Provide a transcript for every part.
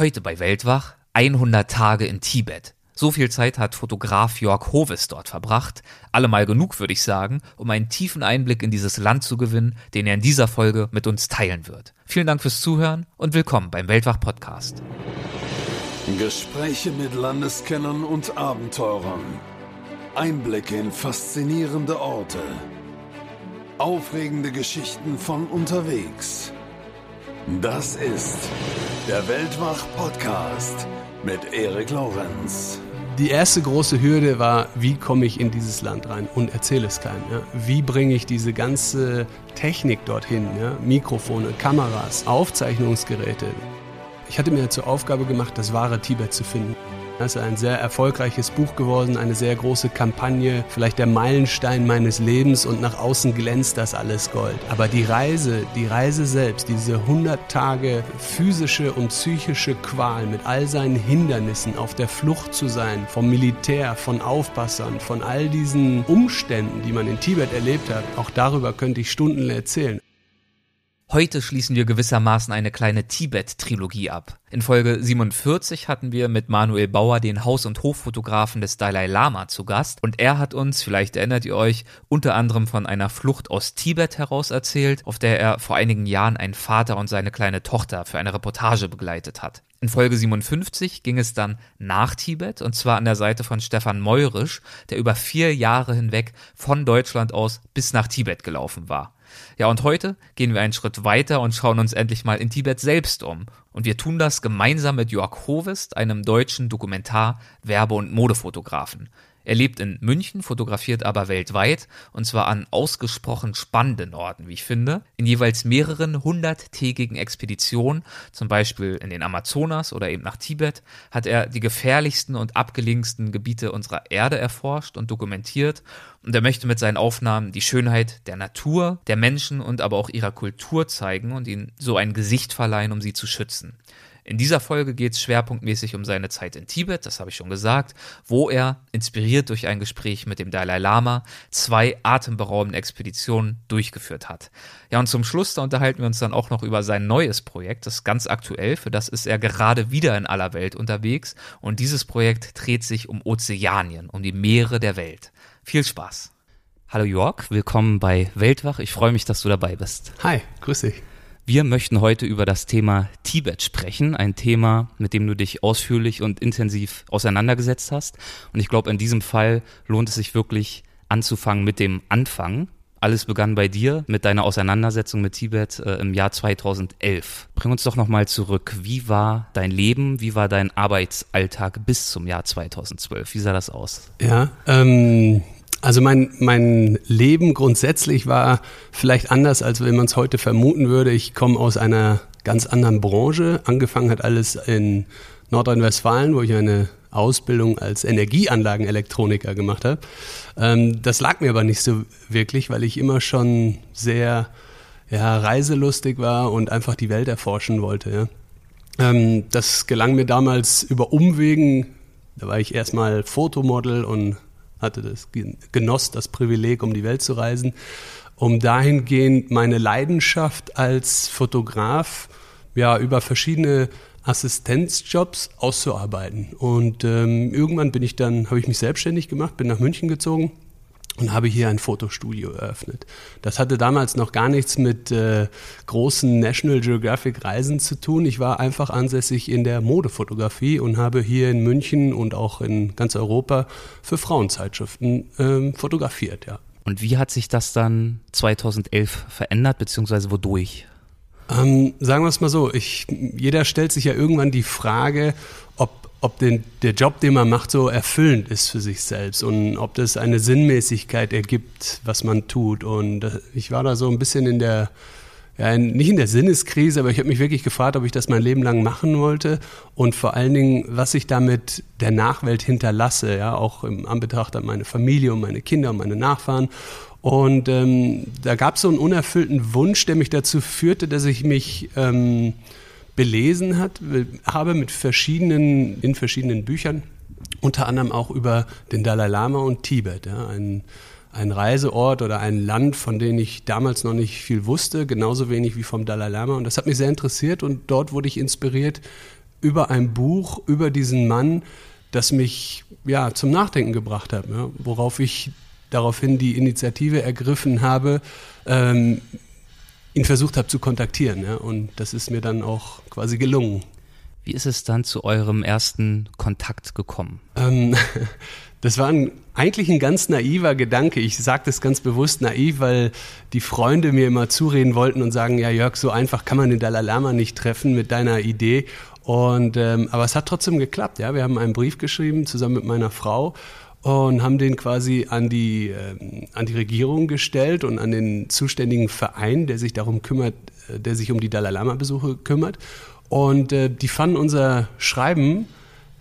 Heute bei Weltwach 100 Tage in Tibet. So viel Zeit hat Fotograf Jörg Hovis dort verbracht. Allemal genug, würde ich sagen, um einen tiefen Einblick in dieses Land zu gewinnen, den er in dieser Folge mit uns teilen wird. Vielen Dank fürs Zuhören und willkommen beim Weltwach Podcast. Gespräche mit Landeskennern und Abenteurern. Einblicke in faszinierende Orte. Aufregende Geschichten von unterwegs. Das ist der Weltwach-Podcast mit Erik Lorenz. Die erste große Hürde war, wie komme ich in dieses Land rein und erzähle es keinem. Ja? Wie bringe ich diese ganze Technik dorthin? Ja? Mikrofone, Kameras, Aufzeichnungsgeräte. Ich hatte mir zur Aufgabe gemacht, das wahre Tibet zu finden. Das ist ein sehr erfolgreiches Buch geworden, eine sehr große Kampagne, vielleicht der Meilenstein meines Lebens und nach außen glänzt das alles Gold. Aber die Reise, die Reise selbst, diese 100 Tage physische und psychische Qual mit all seinen Hindernissen, auf der Flucht zu sein, vom Militär, von Aufpassern, von all diesen Umständen, die man in Tibet erlebt hat, auch darüber könnte ich Stunden erzählen. Heute schließen wir gewissermaßen eine kleine Tibet-Trilogie ab. In Folge 47 hatten wir mit Manuel Bauer den Haus- und Hoffotografen des Dalai Lama zu Gast und er hat uns, vielleicht erinnert ihr euch, unter anderem von einer Flucht aus Tibet heraus erzählt, auf der er vor einigen Jahren einen Vater und seine kleine Tochter für eine Reportage begleitet hat. In Folge 57 ging es dann nach Tibet und zwar an der Seite von Stefan Meurisch, der über vier Jahre hinweg von Deutschland aus bis nach Tibet gelaufen war. Ja, und heute gehen wir einen Schritt weiter und schauen uns endlich mal in Tibet selbst um. Und wir tun das gemeinsam mit Jörg Hovest, einem deutschen Dokumentar-, Werbe- und Modefotografen. Er lebt in München, fotografiert aber weltweit und zwar an ausgesprochen spannenden Orten, wie ich finde, in jeweils mehreren hunderttägigen Expeditionen, zum Beispiel in den Amazonas oder eben nach Tibet, hat er die gefährlichsten und abgelegensten Gebiete unserer Erde erforscht und dokumentiert und er möchte mit seinen Aufnahmen die Schönheit der Natur, der Menschen und aber auch ihrer Kultur zeigen und ihnen so ein Gesicht verleihen, um sie zu schützen. In dieser Folge geht es schwerpunktmäßig um seine Zeit in Tibet, das habe ich schon gesagt, wo er, inspiriert durch ein Gespräch mit dem Dalai Lama, zwei atemberaubende Expeditionen durchgeführt hat. Ja, und zum Schluss, da unterhalten wir uns dann auch noch über sein neues Projekt, das ist ganz aktuell, für das ist er gerade wieder in aller Welt unterwegs und dieses Projekt dreht sich um Ozeanien, um die Meere der Welt. Viel Spaß! Hallo Jörg, willkommen bei Weltwach. Ich freue mich, dass du dabei bist. Hi, grüß dich. Wir möchten heute über das Thema Tibet sprechen, ein Thema, mit dem du dich ausführlich und intensiv auseinandergesetzt hast. Und ich glaube, in diesem Fall lohnt es sich wirklich anzufangen mit dem Anfang. Alles begann bei dir mit deiner Auseinandersetzung mit Tibet äh, im Jahr 2011. Bring uns doch nochmal zurück. Wie war dein Leben? Wie war dein Arbeitsalltag bis zum Jahr 2012? Wie sah das aus? Ja, ähm, also mein, mein Leben grundsätzlich war vielleicht anders, als wenn man es heute vermuten würde. Ich komme aus einer ganz anderen Branche. Angefangen hat alles in Nordrhein-Westfalen, wo ich eine Ausbildung als Energieanlagenelektroniker gemacht habe. Ähm, das lag mir aber nicht so wirklich, weil ich immer schon sehr ja, reiselustig war und einfach die Welt erforschen wollte. Ja. Ähm, das gelang mir damals über Umwegen. Da war ich erstmal Fotomodel und hatte das genoss das Privileg, um die Welt zu reisen, um dahingehend meine Leidenschaft als Fotograf ja über verschiedene Assistenzjobs auszuarbeiten. Und ähm, irgendwann bin ich dann, habe ich mich selbstständig gemacht, bin nach München gezogen und habe hier ein Fotostudio eröffnet. Das hatte damals noch gar nichts mit äh, großen National Geographic Reisen zu tun. Ich war einfach ansässig in der Modefotografie und habe hier in München und auch in ganz Europa für Frauenzeitschriften ähm, fotografiert, ja. Und wie hat sich das dann 2011 verändert, beziehungsweise wodurch? Ähm, sagen wir es mal so, ich, jeder stellt sich ja irgendwann die Frage, ob ob den, der Job, den man macht, so erfüllend ist für sich selbst und ob das eine Sinnmäßigkeit ergibt, was man tut. Und äh, ich war da so ein bisschen in der, ja, nicht in der Sinneskrise, aber ich habe mich wirklich gefragt, ob ich das mein Leben lang machen wollte und vor allen Dingen, was ich damit der Nachwelt hinterlasse, ja, auch im Anbetracht an meine Familie und meine Kinder und meine Nachfahren. Und ähm, da gab es so einen unerfüllten Wunsch, der mich dazu führte, dass ich mich ähm, belesen hat, habe mit verschiedenen, in verschiedenen Büchern, unter anderem auch über den Dalai Lama und Tibet, ja, ein, ein Reiseort oder ein Land, von dem ich damals noch nicht viel wusste, genauso wenig wie vom Dalai Lama. Und das hat mich sehr interessiert und dort wurde ich inspiriert, über ein Buch, über diesen Mann, das mich ja zum Nachdenken gebracht hat, ja, worauf ich daraufhin die Initiative ergriffen habe, ähm, ihn versucht habe zu kontaktieren. Ja, und das ist mir dann auch quasi gelungen. Wie ist es dann zu eurem ersten Kontakt gekommen? Ähm, das war ein, eigentlich ein ganz naiver Gedanke. Ich sage das ganz bewusst naiv, weil die Freunde mir immer zureden wollten und sagen, ja Jörg, so einfach kann man den Dalai Lama nicht treffen mit deiner Idee. Und ähm, aber es hat trotzdem geklappt. Ja, wir haben einen Brief geschrieben zusammen mit meiner Frau und haben den quasi an die, äh, an die Regierung gestellt und an den zuständigen Verein, der sich darum kümmert, äh, der sich um die Dalai Lama-Besuche kümmert. Und äh, die fanden unser Schreiben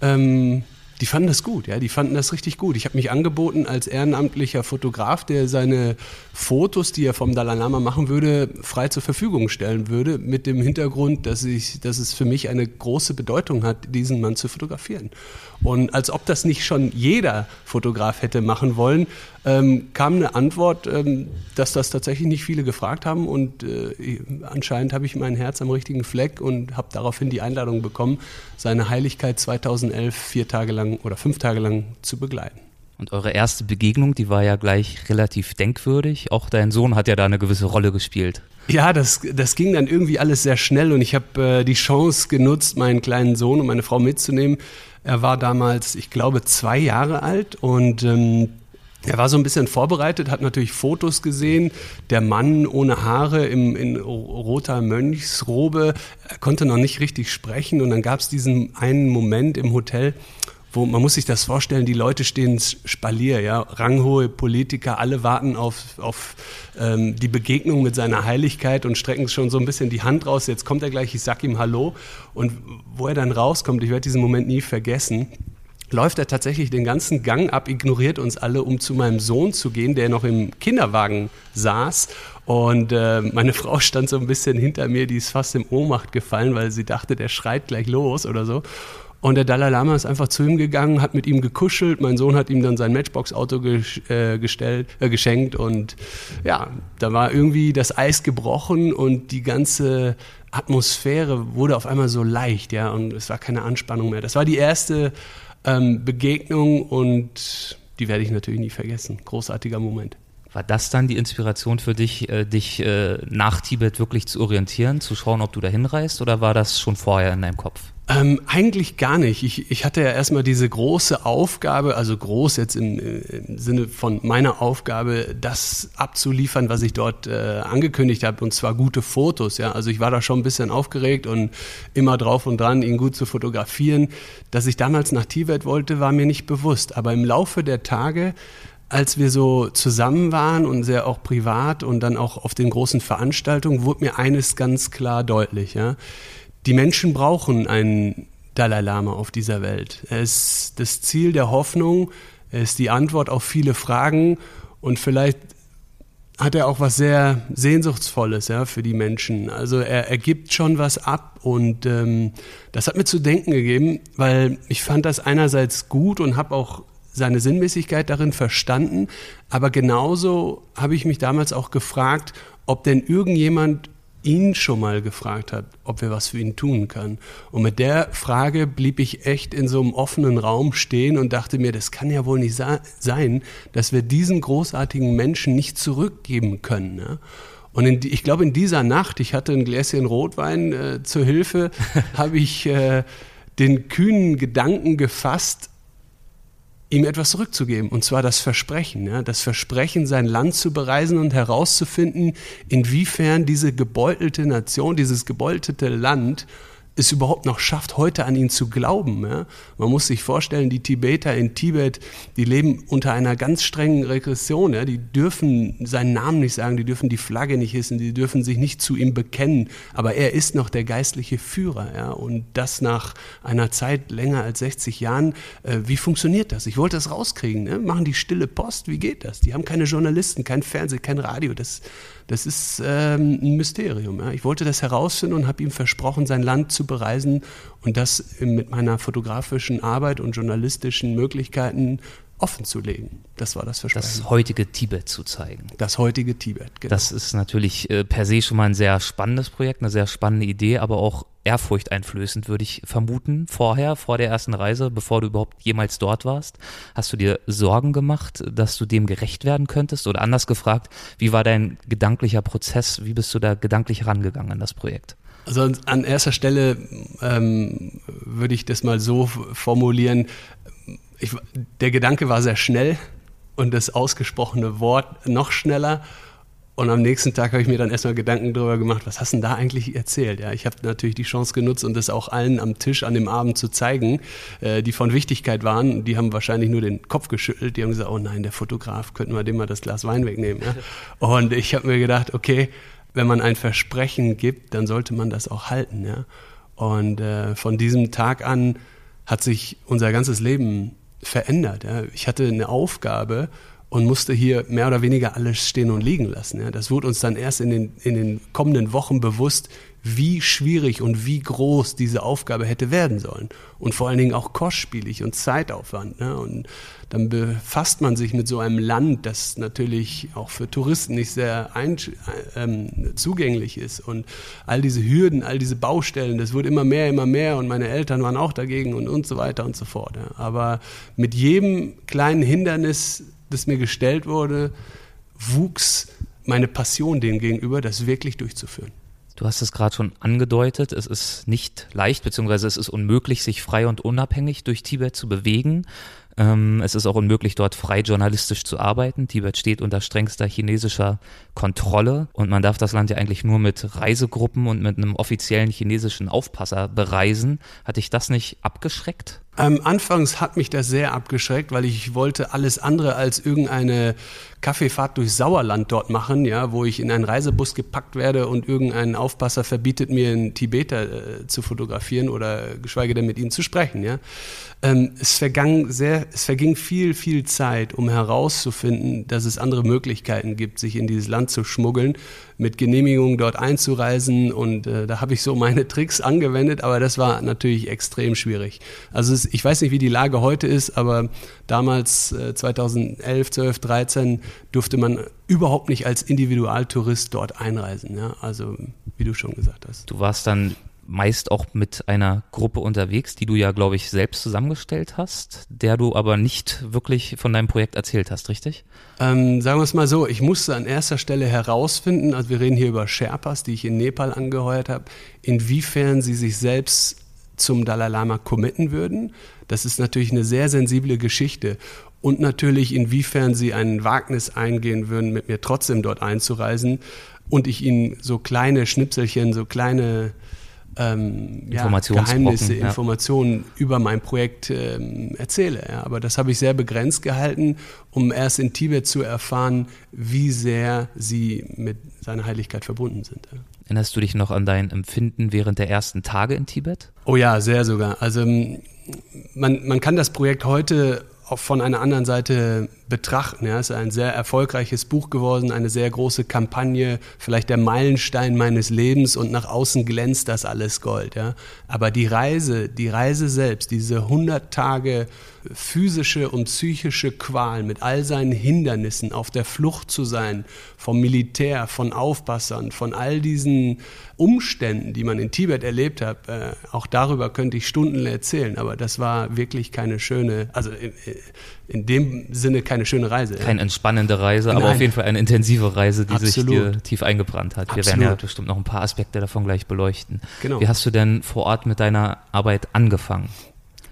ähm, die fanden das gut, ja, die fanden das richtig gut. Ich habe mich angeboten als ehrenamtlicher Fotograf, der seine Fotos, die er vom Dalai Lama machen würde, frei zur Verfügung stellen würde, mit dem Hintergrund, dass, ich, dass es für mich eine große Bedeutung hat, diesen Mann zu fotografieren. Und als ob das nicht schon jeder Fotograf hätte machen wollen, ähm, kam eine Antwort, ähm, dass das tatsächlich nicht viele gefragt haben. Und äh, anscheinend habe ich mein Herz am richtigen Fleck und habe daraufhin die Einladung bekommen, seine Heiligkeit 2011 vier Tage lang oder fünf Tage lang zu begleiten. Und eure erste Begegnung, die war ja gleich relativ denkwürdig. Auch dein Sohn hat ja da eine gewisse Rolle gespielt. Ja, das, das ging dann irgendwie alles sehr schnell und ich habe äh, die Chance genutzt, meinen kleinen Sohn und meine Frau mitzunehmen. Er war damals, ich glaube, zwei Jahre alt und ähm, er war so ein bisschen vorbereitet, hat natürlich Fotos gesehen. Der Mann ohne Haare im, in roter Mönchsrobe, er konnte noch nicht richtig sprechen. Und dann gab es diesen einen Moment im Hotel, wo man muss sich das vorstellen, die Leute stehen Spalier, ja, ranghohe Politiker, alle warten auf, auf ähm, die Begegnung mit seiner Heiligkeit und strecken schon so ein bisschen die Hand raus. Jetzt kommt er gleich, ich sag ihm Hallo. Und wo er dann rauskommt, ich werde diesen Moment nie vergessen, läuft er tatsächlich den ganzen Gang ab, ignoriert uns alle, um zu meinem Sohn zu gehen, der noch im Kinderwagen saß. Und äh, meine Frau stand so ein bisschen hinter mir, die ist fast im Ohnmacht gefallen, weil sie dachte, der schreit gleich los oder so. Und der Dalai Lama ist einfach zu ihm gegangen, hat mit ihm gekuschelt. Mein Sohn hat ihm dann sein Matchbox-Auto äh, gestellt, äh, geschenkt. Und ja, da war irgendwie das Eis gebrochen und die ganze Atmosphäre wurde auf einmal so leicht, ja. Und es war keine Anspannung mehr. Das war die erste ähm, Begegnung und die werde ich natürlich nie vergessen. Großartiger Moment. War das dann die Inspiration für dich, äh, dich äh, nach Tibet wirklich zu orientieren, zu schauen, ob du da hinreist, oder war das schon vorher in deinem Kopf? Ähm, eigentlich gar nicht. Ich, ich hatte ja erstmal diese große Aufgabe, also groß jetzt im, im Sinne von meiner Aufgabe, das abzuliefern, was ich dort äh, angekündigt habe, und zwar gute Fotos. Ja, also ich war da schon ein bisschen aufgeregt und immer drauf und dran, ihn gut zu fotografieren. Dass ich damals nach Tibet wollte, war mir nicht bewusst. Aber im Laufe der Tage als wir so zusammen waren und sehr auch privat und dann auch auf den großen Veranstaltungen, wurde mir eines ganz klar deutlich. Ja? Die Menschen brauchen einen Dalai Lama auf dieser Welt. Er ist das Ziel der Hoffnung, er ist die Antwort auf viele Fragen und vielleicht hat er auch was sehr Sehnsuchtsvolles ja, für die Menschen. Also er, er gibt schon was ab und ähm, das hat mir zu denken gegeben, weil ich fand das einerseits gut und habe auch seine Sinnmäßigkeit darin verstanden, aber genauso habe ich mich damals auch gefragt, ob denn irgendjemand ihn schon mal gefragt hat, ob wir was für ihn tun können. Und mit der Frage blieb ich echt in so einem offenen Raum stehen und dachte mir, das kann ja wohl nicht sein, dass wir diesen großartigen Menschen nicht zurückgeben können. Ne? Und in, ich glaube, in dieser Nacht, ich hatte ein Gläschen Rotwein äh, zur Hilfe, habe ich äh, den kühnen Gedanken gefasst, ihm etwas zurückzugeben, und zwar das Versprechen, ja, das Versprechen, sein Land zu bereisen und herauszufinden, inwiefern diese gebeutelte Nation, dieses gebeutelte Land es überhaupt noch schafft, heute an ihn zu glauben. Ja? Man muss sich vorstellen, die Tibeter in Tibet, die leben unter einer ganz strengen Regression. Ja? Die dürfen seinen Namen nicht sagen, die dürfen die Flagge nicht hissen, die dürfen sich nicht zu ihm bekennen. Aber er ist noch der geistliche Führer. Ja? Und das nach einer Zeit länger als 60 Jahren. Äh, wie funktioniert das? Ich wollte das rauskriegen. Ne? Machen die stille Post? Wie geht das? Die haben keine Journalisten, kein Fernsehen, kein Radio. Das das ist ähm, ein Mysterium. Ja. Ich wollte das herausfinden und habe ihm versprochen, sein Land zu bereisen und das mit meiner fotografischen Arbeit und journalistischen Möglichkeiten offen zu legen. Das war das Versprechen. Das heutige Tibet zu zeigen. Das heutige Tibet, genau. Das ist natürlich äh, per se schon mal ein sehr spannendes Projekt, eine sehr spannende Idee, aber auch ehrfurchteinflößend, würde ich vermuten, vorher, vor der ersten Reise, bevor du überhaupt jemals dort warst. Hast du dir Sorgen gemacht, dass du dem gerecht werden könntest? Oder anders gefragt, wie war dein gedanklicher Prozess? Wie bist du da gedanklich rangegangen an das Projekt? Also an erster Stelle ähm, würde ich das mal so formulieren. Ich, der Gedanke war sehr schnell und das ausgesprochene Wort noch schneller. Und am nächsten Tag habe ich mir dann erstmal Gedanken darüber gemacht, was hast du denn da eigentlich erzählt? Ja, ich habe natürlich die Chance genutzt und das auch allen am Tisch an dem Abend zu zeigen, äh, die von Wichtigkeit waren. Die haben wahrscheinlich nur den Kopf geschüttelt. Die haben gesagt, oh nein, der Fotograf, könnten wir dem mal das Glas Wein wegnehmen. Ja? Und ich habe mir gedacht, okay, wenn man ein Versprechen gibt, dann sollte man das auch halten. Ja? Und äh, von diesem Tag an hat sich unser ganzes Leben verändert. Ja? Ich hatte eine Aufgabe und musste hier mehr oder weniger alles stehen und liegen lassen. Ja. Das wurde uns dann erst in den, in den kommenden Wochen bewusst, wie schwierig und wie groß diese Aufgabe hätte werden sollen. Und vor allen Dingen auch kostspielig und Zeitaufwand. Ne? Und dann befasst man sich mit so einem Land, das natürlich auch für Touristen nicht sehr ähm, zugänglich ist. Und all diese Hürden, all diese Baustellen, das wurde immer mehr, immer mehr. Und meine Eltern waren auch dagegen und, und so weiter und so fort. Ja. Aber mit jedem kleinen Hindernis das mir gestellt wurde, wuchs meine Passion dem gegenüber, das wirklich durchzuführen. Du hast es gerade schon angedeutet, es ist nicht leicht, beziehungsweise es ist unmöglich, sich frei und unabhängig durch Tibet zu bewegen. Ähm, es ist auch unmöglich, dort frei journalistisch zu arbeiten. Tibet steht unter strengster chinesischer Kontrolle und man darf das Land ja eigentlich nur mit Reisegruppen und mit einem offiziellen chinesischen Aufpasser bereisen. Hat dich das nicht abgeschreckt? Ähm, anfangs hat mich das sehr abgeschreckt, weil ich wollte alles andere als irgendeine Kaffeefahrt durch Sauerland dort machen, ja, wo ich in einen Reisebus gepackt werde und irgendein Aufpasser verbietet mir einen Tibeter äh, zu fotografieren oder geschweige denn mit ihm zu sprechen, ja. Ähm, es verging sehr, es verging viel, viel Zeit, um herauszufinden, dass es andere Möglichkeiten gibt, sich in dieses Land zu schmuggeln mit Genehmigung dort einzureisen. Und äh, da habe ich so meine Tricks angewendet, aber das war natürlich extrem schwierig. Also es, ich weiß nicht, wie die Lage heute ist, aber damals äh, 2011, 12, 13 durfte man überhaupt nicht als Individualtourist dort einreisen. Ja? Also wie du schon gesagt hast. Du warst dann meist auch mit einer Gruppe unterwegs, die du ja, glaube ich, selbst zusammengestellt hast, der du aber nicht wirklich von deinem Projekt erzählt hast, richtig? Ähm, sagen wir es mal so, ich musste an erster Stelle herausfinden, also wir reden hier über Sherpas, die ich in Nepal angeheuert habe, inwiefern sie sich selbst zum Dalai Lama committen würden. Das ist natürlich eine sehr sensible Geschichte. Und natürlich, inwiefern sie ein Wagnis eingehen würden, mit mir trotzdem dort einzureisen und ich ihnen so kleine Schnipselchen, so kleine ähm, ja, Geheimnisse, ja. Informationen über mein Projekt ähm, erzähle. Ja. Aber das habe ich sehr begrenzt gehalten, um erst in Tibet zu erfahren, wie sehr sie mit seiner Heiligkeit verbunden sind. Ja. Erinnerst du dich noch an dein Empfinden während der ersten Tage in Tibet? Oh ja, sehr sogar. Also man, man kann das Projekt heute auch von einer anderen Seite betrachten. Ja, es ist ein sehr erfolgreiches Buch geworden, eine sehr große Kampagne, vielleicht der Meilenstein meines Lebens und nach außen glänzt das alles Gold. Ja. Aber die Reise, die Reise selbst, diese 100 Tage physische und psychische Qual mit all seinen Hindernissen, auf der Flucht zu sein vom Militär, von Aufpassern, von all diesen Umständen, die man in Tibet erlebt hat, äh, auch darüber könnte ich Stunden erzählen, aber das war wirklich keine schöne, also in, in dem Sinne keine schöne Reise. Keine entspannende Reise, aber auf jeden Fall eine intensive Reise, die Absolut. sich dir tief eingebrannt hat. Wir werden ja bestimmt noch ein paar Aspekte davon gleich beleuchten. Genau. Wie hast du denn vor Ort mit deiner Arbeit angefangen?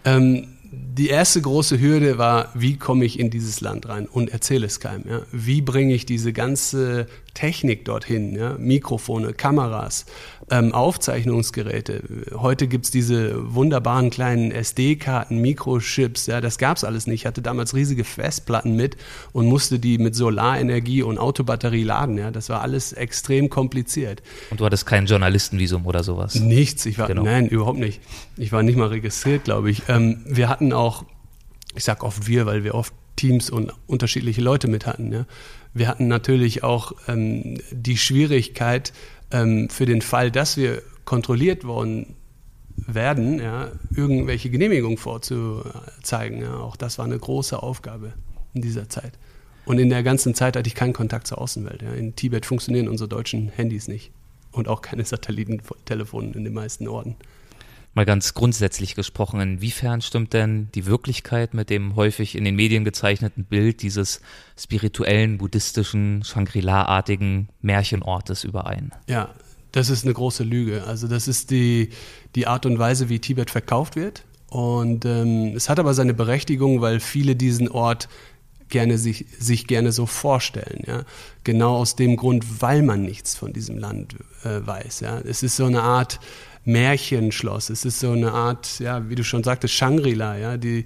Ähm, die erste große Hürde war, wie komme ich in dieses Land rein und erzähle es keinem. Ja? Wie bringe ich diese ganze Technik dorthin, ja? Mikrofone, Kameras, ähm, Aufzeichnungsgeräte. Heute gibt es diese wunderbaren kleinen SD-Karten, Mikrochips, ja, das gab es alles nicht. Ich hatte damals riesige Festplatten mit und musste die mit Solarenergie und Autobatterie laden. Ja? Das war alles extrem kompliziert. Und du hattest kein Journalistenvisum oder sowas? Nichts, ich war, genau. nein, überhaupt nicht. Ich war nicht mal registriert, glaube ich. Ähm, wir hatten auch, ich sag oft wir, weil wir oft Teams und unterschiedliche Leute mit hatten. Ja? Wir hatten natürlich auch ähm, die Schwierigkeit, ähm, für den Fall, dass wir kontrolliert worden werden, ja, irgendwelche Genehmigungen vorzuzeigen. Ja. Auch das war eine große Aufgabe in dieser Zeit. Und in der ganzen Zeit hatte ich keinen Kontakt zur Außenwelt. Ja. In Tibet funktionieren unsere deutschen Handys nicht. und auch keine Satellitentelefone in den meisten Orten. Mal ganz grundsätzlich gesprochen, inwiefern stimmt denn die Wirklichkeit mit dem häufig in den Medien gezeichneten Bild dieses spirituellen, buddhistischen, Shangri-La-artigen Märchenortes überein? Ja, das ist eine große Lüge. Also das ist die, die Art und Weise, wie Tibet verkauft wird. Und ähm, es hat aber seine Berechtigung, weil viele diesen Ort gerne sich, sich gerne so vorstellen. Ja? Genau aus dem Grund, weil man nichts von diesem Land äh, weiß. Ja? Es ist so eine Art Märchenschloss. Es ist so eine Art, ja, wie du schon sagtest, Shangri-La, ja, die,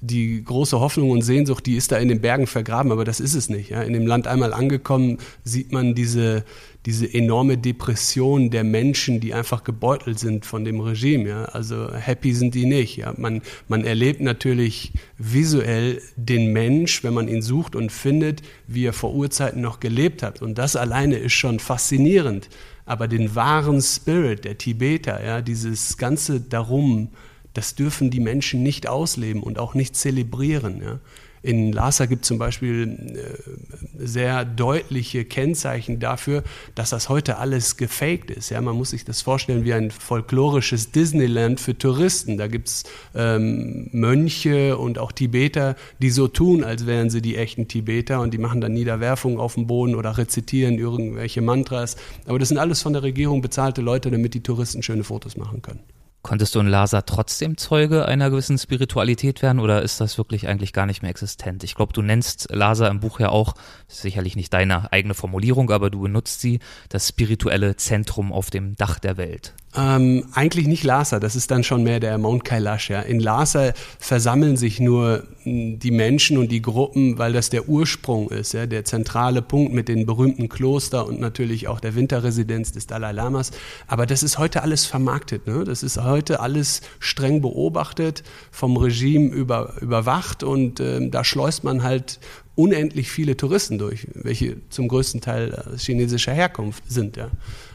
die große Hoffnung und Sehnsucht, die ist da in den Bergen vergraben, aber das ist es nicht. Ja. In dem Land einmal angekommen, sieht man diese, diese enorme Depression der Menschen, die einfach gebeutelt sind von dem Regime. Ja. Also happy sind die nicht. Ja. Man, man erlebt natürlich visuell den Mensch, wenn man ihn sucht und findet, wie er vor Urzeiten noch gelebt hat. Und das alleine ist schon faszinierend aber den wahren Spirit der Tibeter, ja, dieses ganze Darum, das dürfen die Menschen nicht ausleben und auch nicht zelebrieren. Ja. In Lhasa gibt es zum Beispiel äh, sehr deutliche Kennzeichen dafür, dass das heute alles gefaked ist. Ja, man muss sich das vorstellen wie ein folklorisches Disneyland für Touristen. Da gibt es ähm, Mönche und auch Tibeter, die so tun, als wären sie die echten Tibeter und die machen dann Niederwerfungen auf dem Boden oder rezitieren irgendwelche Mantras. Aber das sind alles von der Regierung bezahlte Leute, damit die Touristen schöne Fotos machen können. Konntest du in Lhasa trotzdem Zeuge einer gewissen Spiritualität werden oder ist das wirklich eigentlich gar nicht mehr existent? Ich glaube, du nennst Lhasa im Buch ja auch, sicherlich nicht deine eigene Formulierung, aber du benutzt sie, das spirituelle Zentrum auf dem Dach der Welt. Ähm, eigentlich nicht Lhasa, das ist dann schon mehr der Mount Kailash. Ja. In Lhasa versammeln sich nur hm, die Menschen und die Gruppen, weil das der Ursprung ist, ja, der zentrale Punkt mit den berühmten Kloster und natürlich auch der Winterresidenz des Dalai Lamas. Aber das ist heute alles vermarktet. Ne? Das ist heute alles streng beobachtet, vom Regime über, überwacht und äh, da schleust man halt unendlich viele Touristen durch, welche zum größten Teil äh, chinesischer Herkunft sind. Ja.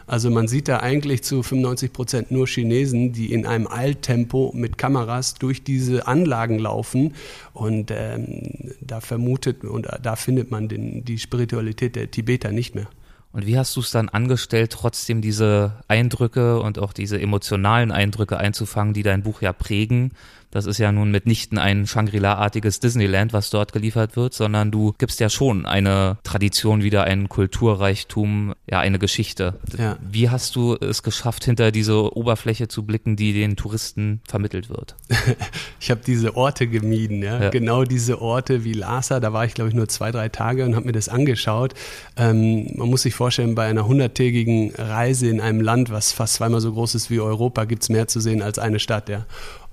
Also man sieht da eigentlich zu 95 Prozent nur Chinesen, die in einem Eiltempo mit Kameras durch diese Anlagen laufen und ähm, da vermutet und da findet man den, die Spiritualität der Tibeter nicht mehr. Und wie hast du es dann angestellt, trotzdem diese Eindrücke und auch diese emotionalen Eindrücke einzufangen, die dein Buch ja prägen? Das ist ja nun mitnichten ein Shangri-La-artiges Disneyland, was dort geliefert wird, sondern du gibst ja schon eine Tradition wieder, einen Kulturreichtum, ja, eine Geschichte. Ja. Wie hast du es geschafft, hinter diese Oberfläche zu blicken, die den Touristen vermittelt wird? ich habe diese Orte gemieden, ja? ja? Genau diese Orte wie Lhasa, da war ich, glaube ich, nur zwei, drei Tage und habe mir das angeschaut. Ähm, man muss sich vorstellen, bei einer hunderttägigen Reise in einem Land, was fast zweimal so groß ist wie Europa, gibt es mehr zu sehen als eine Stadt, ja.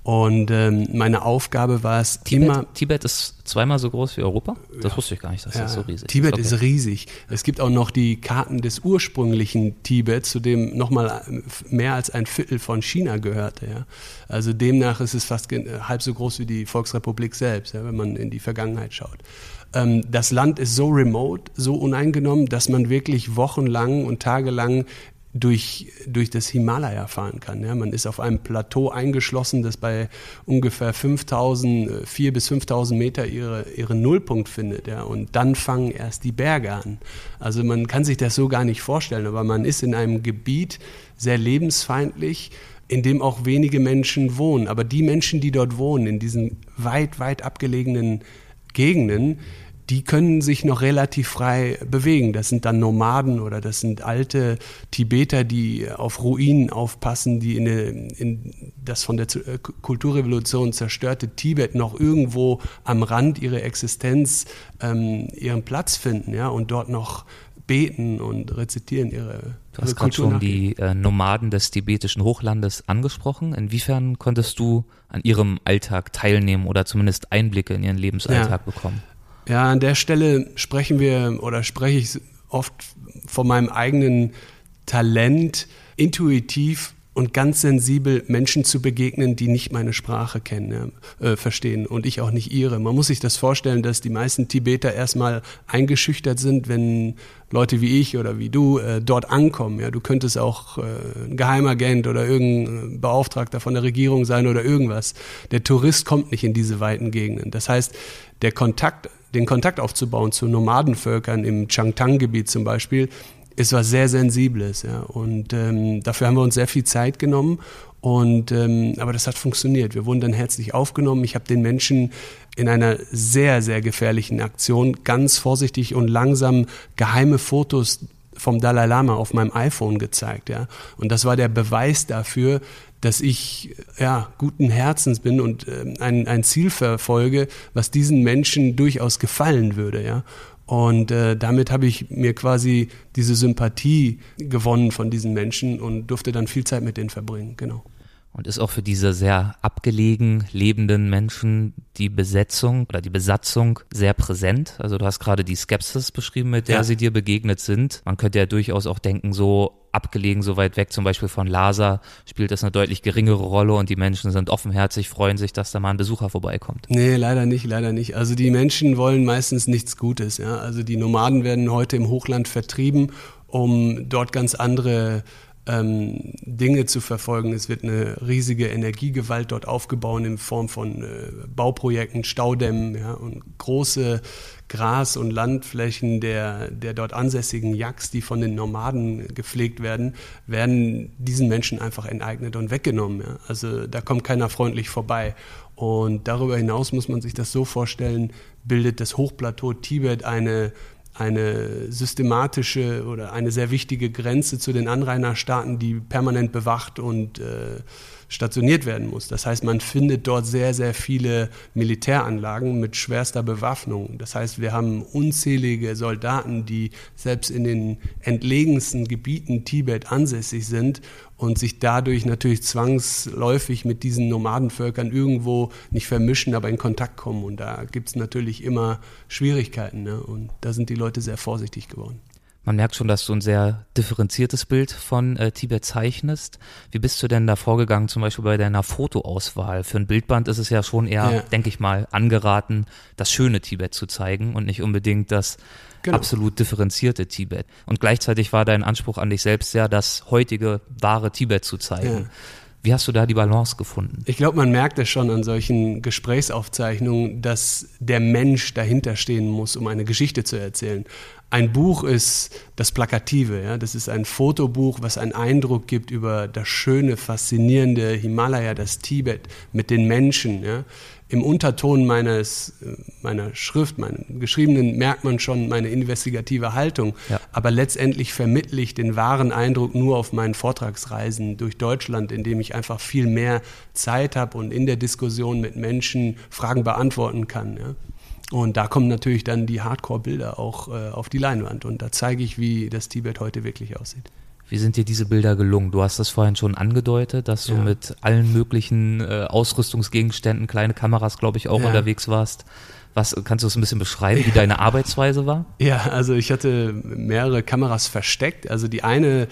Und ähm, meine Aufgabe war es Tibet, immer. Tibet ist zweimal so groß wie Europa? Das ja. wusste ich gar nicht, das ja, ist so riesig. Tibet ist, okay. ist riesig. Es gibt auch noch die Karten des ursprünglichen Tibet, zu dem nochmal mehr als ein Viertel von China gehörte. Ja. Also demnach ist es fast halb so groß wie die Volksrepublik selbst, ja, wenn man in die Vergangenheit schaut. Ähm, das Land ist so remote, so uneingenommen, dass man wirklich wochenlang und tagelang durch, durch das Himalaya fahren kann. Ja, man ist auf einem Plateau eingeschlossen, das bei ungefähr 5000, 4 bis 5000 Meter ihre, ihren Nullpunkt findet. Ja, und dann fangen erst die Berge an. Also man kann sich das so gar nicht vorstellen, aber man ist in einem Gebiet sehr lebensfeindlich, in dem auch wenige Menschen wohnen. Aber die Menschen, die dort wohnen, in diesen weit, weit abgelegenen Gegenden, die können sich noch relativ frei bewegen. Das sind dann Nomaden oder das sind alte Tibeter, die auf Ruinen aufpassen, die in, eine, in das von der äh, Kulturrevolution zerstörte Tibet noch irgendwo am Rand ihrer Existenz ähm, ihren Platz finden ja, und dort noch beten und rezitieren ihre Du hast gerade schon die äh, Nomaden des tibetischen Hochlandes angesprochen. Inwiefern konntest du an ihrem Alltag teilnehmen oder zumindest Einblicke in ihren Lebensalltag ja. bekommen? Ja, an der Stelle sprechen wir oder spreche ich oft von meinem eigenen Talent, intuitiv und ganz sensibel Menschen zu begegnen, die nicht meine Sprache kennen, äh, verstehen und ich auch nicht ihre. Man muss sich das vorstellen, dass die meisten Tibeter erstmal eingeschüchtert sind, wenn Leute wie ich oder wie du äh, dort ankommen. Ja, du könntest auch äh, ein Geheimagent oder irgendein Beauftragter von der Regierung sein oder irgendwas. Der Tourist kommt nicht in diese weiten Gegenden. Das heißt, der Kontakt den Kontakt aufzubauen zu Nomadenvölkern im Changtang-Gebiet zum Beispiel, ist was sehr Sensibles. Ja. Und ähm, dafür haben wir uns sehr viel Zeit genommen. Und ähm, aber das hat funktioniert. Wir wurden dann herzlich aufgenommen. Ich habe den Menschen in einer sehr, sehr gefährlichen Aktion ganz vorsichtig und langsam geheime Fotos vom Dalai Lama auf meinem iPhone gezeigt, ja. Und das war der Beweis dafür, dass ich ja guten Herzens bin und äh, ein, ein Ziel verfolge, was diesen Menschen durchaus gefallen würde, ja. Und äh, damit habe ich mir quasi diese Sympathie gewonnen von diesen Menschen und durfte dann viel Zeit mit denen verbringen, genau und ist auch für diese sehr abgelegen lebenden Menschen die Besetzung oder die Besatzung sehr präsent. Also du hast gerade die Skepsis beschrieben, mit der ja. sie dir begegnet sind. Man könnte ja durchaus auch denken, so abgelegen, so weit weg, zum Beispiel von Lhasa, spielt das eine deutlich geringere Rolle und die Menschen sind offenherzig, freuen sich, dass da mal ein Besucher vorbeikommt. Nee, leider nicht, leider nicht. Also die Menschen wollen meistens nichts Gutes. Ja? Also die Nomaden werden heute im Hochland vertrieben, um dort ganz andere ähm, Dinge zu verfolgen. Es wird eine riesige Energiegewalt dort aufgebaut in Form von äh, Bauprojekten, Staudämmen ja, und große Gras- und Landflächen der, der dort ansässigen Yaks, die von den Nomaden gepflegt werden, werden diesen Menschen einfach enteignet und weggenommen. Ja. Also da kommt keiner freundlich vorbei. Und darüber hinaus muss man sich das so vorstellen, bildet das Hochplateau Tibet eine eine systematische oder eine sehr wichtige Grenze zu den Anrainerstaaten, die permanent bewacht und äh, stationiert werden muss. Das heißt, man findet dort sehr, sehr viele Militäranlagen mit schwerster Bewaffnung. Das heißt, wir haben unzählige Soldaten, die selbst in den entlegensten Gebieten Tibet ansässig sind und sich dadurch natürlich zwangsläufig mit diesen Nomadenvölkern irgendwo nicht vermischen, aber in Kontakt kommen. Und da gibt es natürlich immer Schwierigkeiten. Ne? Und da sind die Leute sehr vorsichtig geworden. Man merkt schon, dass du ein sehr differenziertes Bild von äh, Tibet zeichnest. Wie bist du denn da vorgegangen, zum Beispiel bei deiner Fotoauswahl? Für ein Bildband ist es ja schon eher, ja. denke ich mal, angeraten, das schöne Tibet zu zeigen und nicht unbedingt das genau. absolut differenzierte Tibet. Und gleichzeitig war dein Anspruch an dich selbst ja, das heutige, wahre Tibet zu zeigen. Ja. Wie hast du da die Balance gefunden? Ich glaube, man merkt es schon an solchen Gesprächsaufzeichnungen, dass der Mensch dahinter stehen muss, um eine Geschichte zu erzählen. Ein Buch ist das Plakative, ja? das ist ein Fotobuch, was einen Eindruck gibt über das schöne, faszinierende Himalaya, das Tibet mit den Menschen. Ja? im Unterton meines, meiner Schrift, meinem Geschriebenen, merkt man schon meine investigative Haltung. Ja. Aber letztendlich vermittle ich den wahren Eindruck nur auf meinen Vortragsreisen durch Deutschland, indem ich einfach viel mehr Zeit habe und in der Diskussion mit Menschen Fragen beantworten kann. Ja. Und da kommen natürlich dann die Hardcore-Bilder auch äh, auf die Leinwand. Und da zeige ich, wie das Tibet heute wirklich aussieht. Wie sind dir diese Bilder gelungen? Du hast das vorhin schon angedeutet, dass du ja. mit allen möglichen äh, Ausrüstungsgegenständen, kleine Kameras, glaube ich, auch ja. unterwegs warst. Was kannst du es ein bisschen beschreiben, wie deine Arbeitsweise war? Ja, also ich hatte mehrere Kameras versteckt. Also die eine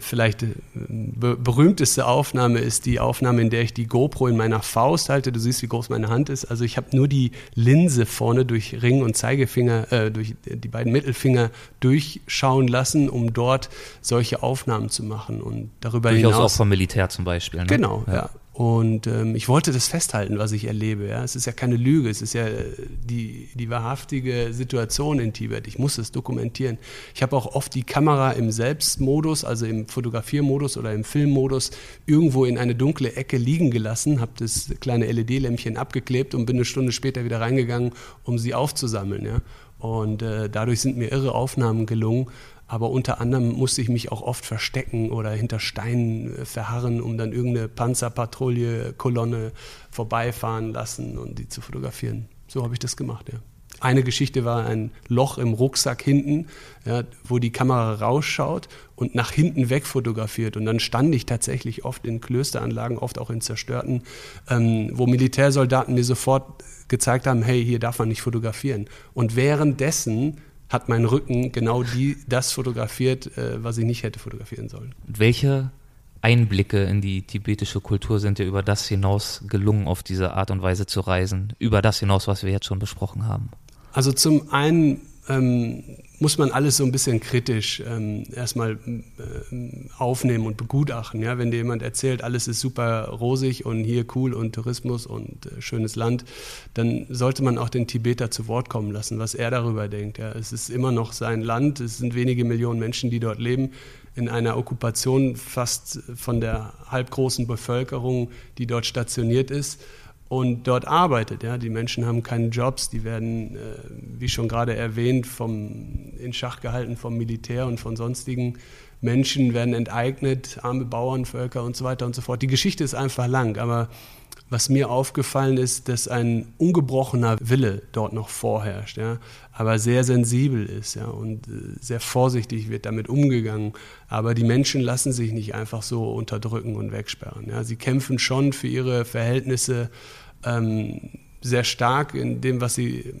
vielleicht äh, be berühmteste Aufnahme ist die Aufnahme, in der ich die GoPro in meiner Faust halte. Du siehst, wie groß meine Hand ist. Also ich habe nur die Linse vorne durch Ring und Zeigefinger, äh, durch die beiden Mittelfinger durchschauen lassen, um dort solche Aufnahmen zu machen. Und darüber Durchaus hinaus auch vom Militär zum Beispiel. Ne? Genau, ja. ja. Und ähm, ich wollte das festhalten, was ich erlebe. Ja? Es ist ja keine Lüge, es ist ja äh, die, die wahrhaftige Situation in Tibet. Ich muss es dokumentieren. Ich habe auch oft die Kamera im Selbstmodus, also im Fotografiermodus oder im Filmmodus, irgendwo in eine dunkle Ecke liegen gelassen, habe das kleine LED-Lämpchen abgeklebt und bin eine Stunde später wieder reingegangen, um sie aufzusammeln. Ja? Und äh, dadurch sind mir irre Aufnahmen gelungen. Aber unter anderem musste ich mich auch oft verstecken oder hinter Steinen äh, verharren, um dann irgendeine Panzerpatrouille, Kolonne vorbeifahren lassen und die zu fotografieren. So habe ich das gemacht, ja. Eine Geschichte war ein Loch im Rucksack hinten, ja, wo die Kamera rausschaut und nach hinten weg fotografiert. Und dann stand ich tatsächlich oft in Klösteranlagen, oft auch in zerstörten, ähm, wo Militärsoldaten mir sofort gezeigt haben, hey, hier darf man nicht fotografieren. Und währenddessen hat mein Rücken genau die, das fotografiert, äh, was ich nicht hätte fotografieren sollen. welche Einblicke in die tibetische Kultur sind dir über das hinaus gelungen, auf diese Art und Weise zu reisen? Über das hinaus, was wir jetzt schon besprochen haben? Also zum einen ähm, muss man alles so ein bisschen kritisch ähm, erstmal äh, aufnehmen und begutachten. Ja? Wenn dir jemand erzählt, alles ist super rosig und hier cool und Tourismus und äh, schönes Land, dann sollte man auch den Tibeter zu Wort kommen lassen, was er darüber denkt. Ja? Es ist immer noch sein Land, es sind wenige Millionen Menschen, die dort leben, in einer Okkupation fast von der halbgroßen Bevölkerung, die dort stationiert ist und dort arbeitet. Ja. Die Menschen haben keine Jobs, die werden, äh, wie schon gerade erwähnt, vom, in Schach gehalten vom Militär und von sonstigen Menschen, werden enteignet, arme Bauernvölker und so weiter und so fort. Die Geschichte ist einfach lang, aber was mir aufgefallen ist, dass ein ungebrochener Wille dort noch vorherrscht, ja, aber sehr sensibel ist ja, und äh, sehr vorsichtig wird damit umgegangen. Aber die Menschen lassen sich nicht einfach so unterdrücken und wegsperren. Ja. Sie kämpfen schon für ihre Verhältnisse ähm, sehr stark in dem, was sie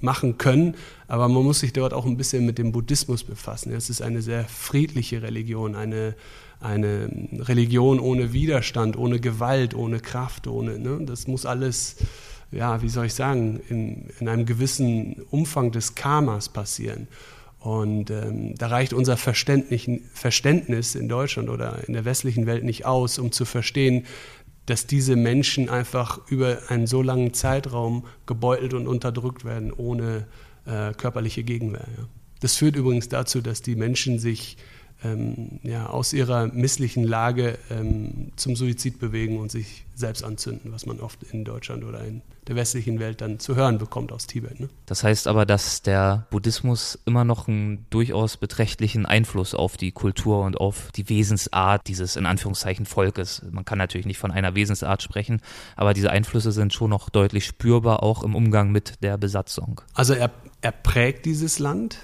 machen können, aber man muss sich dort auch ein bisschen mit dem Buddhismus befassen. Es ist eine sehr friedliche Religion, eine eine Religion ohne Widerstand, ohne Gewalt, ohne Kraft, ohne, ne? das muss alles, ja, wie soll ich sagen, in, in einem gewissen Umfang des Karmas passieren. Und ähm, da reicht unser Verständnis in Deutschland oder in der westlichen Welt nicht aus, um zu verstehen, dass diese Menschen einfach über einen so langen Zeitraum gebeutelt und unterdrückt werden, ohne äh, körperliche Gegenwehr. Ja. Das führt übrigens dazu, dass die Menschen sich ähm, ja, aus ihrer misslichen Lage ähm, zum Suizid bewegen und sich selbst anzünden, was man oft in Deutschland oder in der westlichen Welt dann zu hören bekommt aus Tibet. Ne? Das heißt aber, dass der Buddhismus immer noch einen durchaus beträchtlichen Einfluss auf die Kultur und auf die Wesensart dieses in Anführungszeichen Volkes. Man kann natürlich nicht von einer Wesensart sprechen, aber diese Einflüsse sind schon noch deutlich spürbar, auch im Umgang mit der Besatzung. Also er, er prägt dieses Land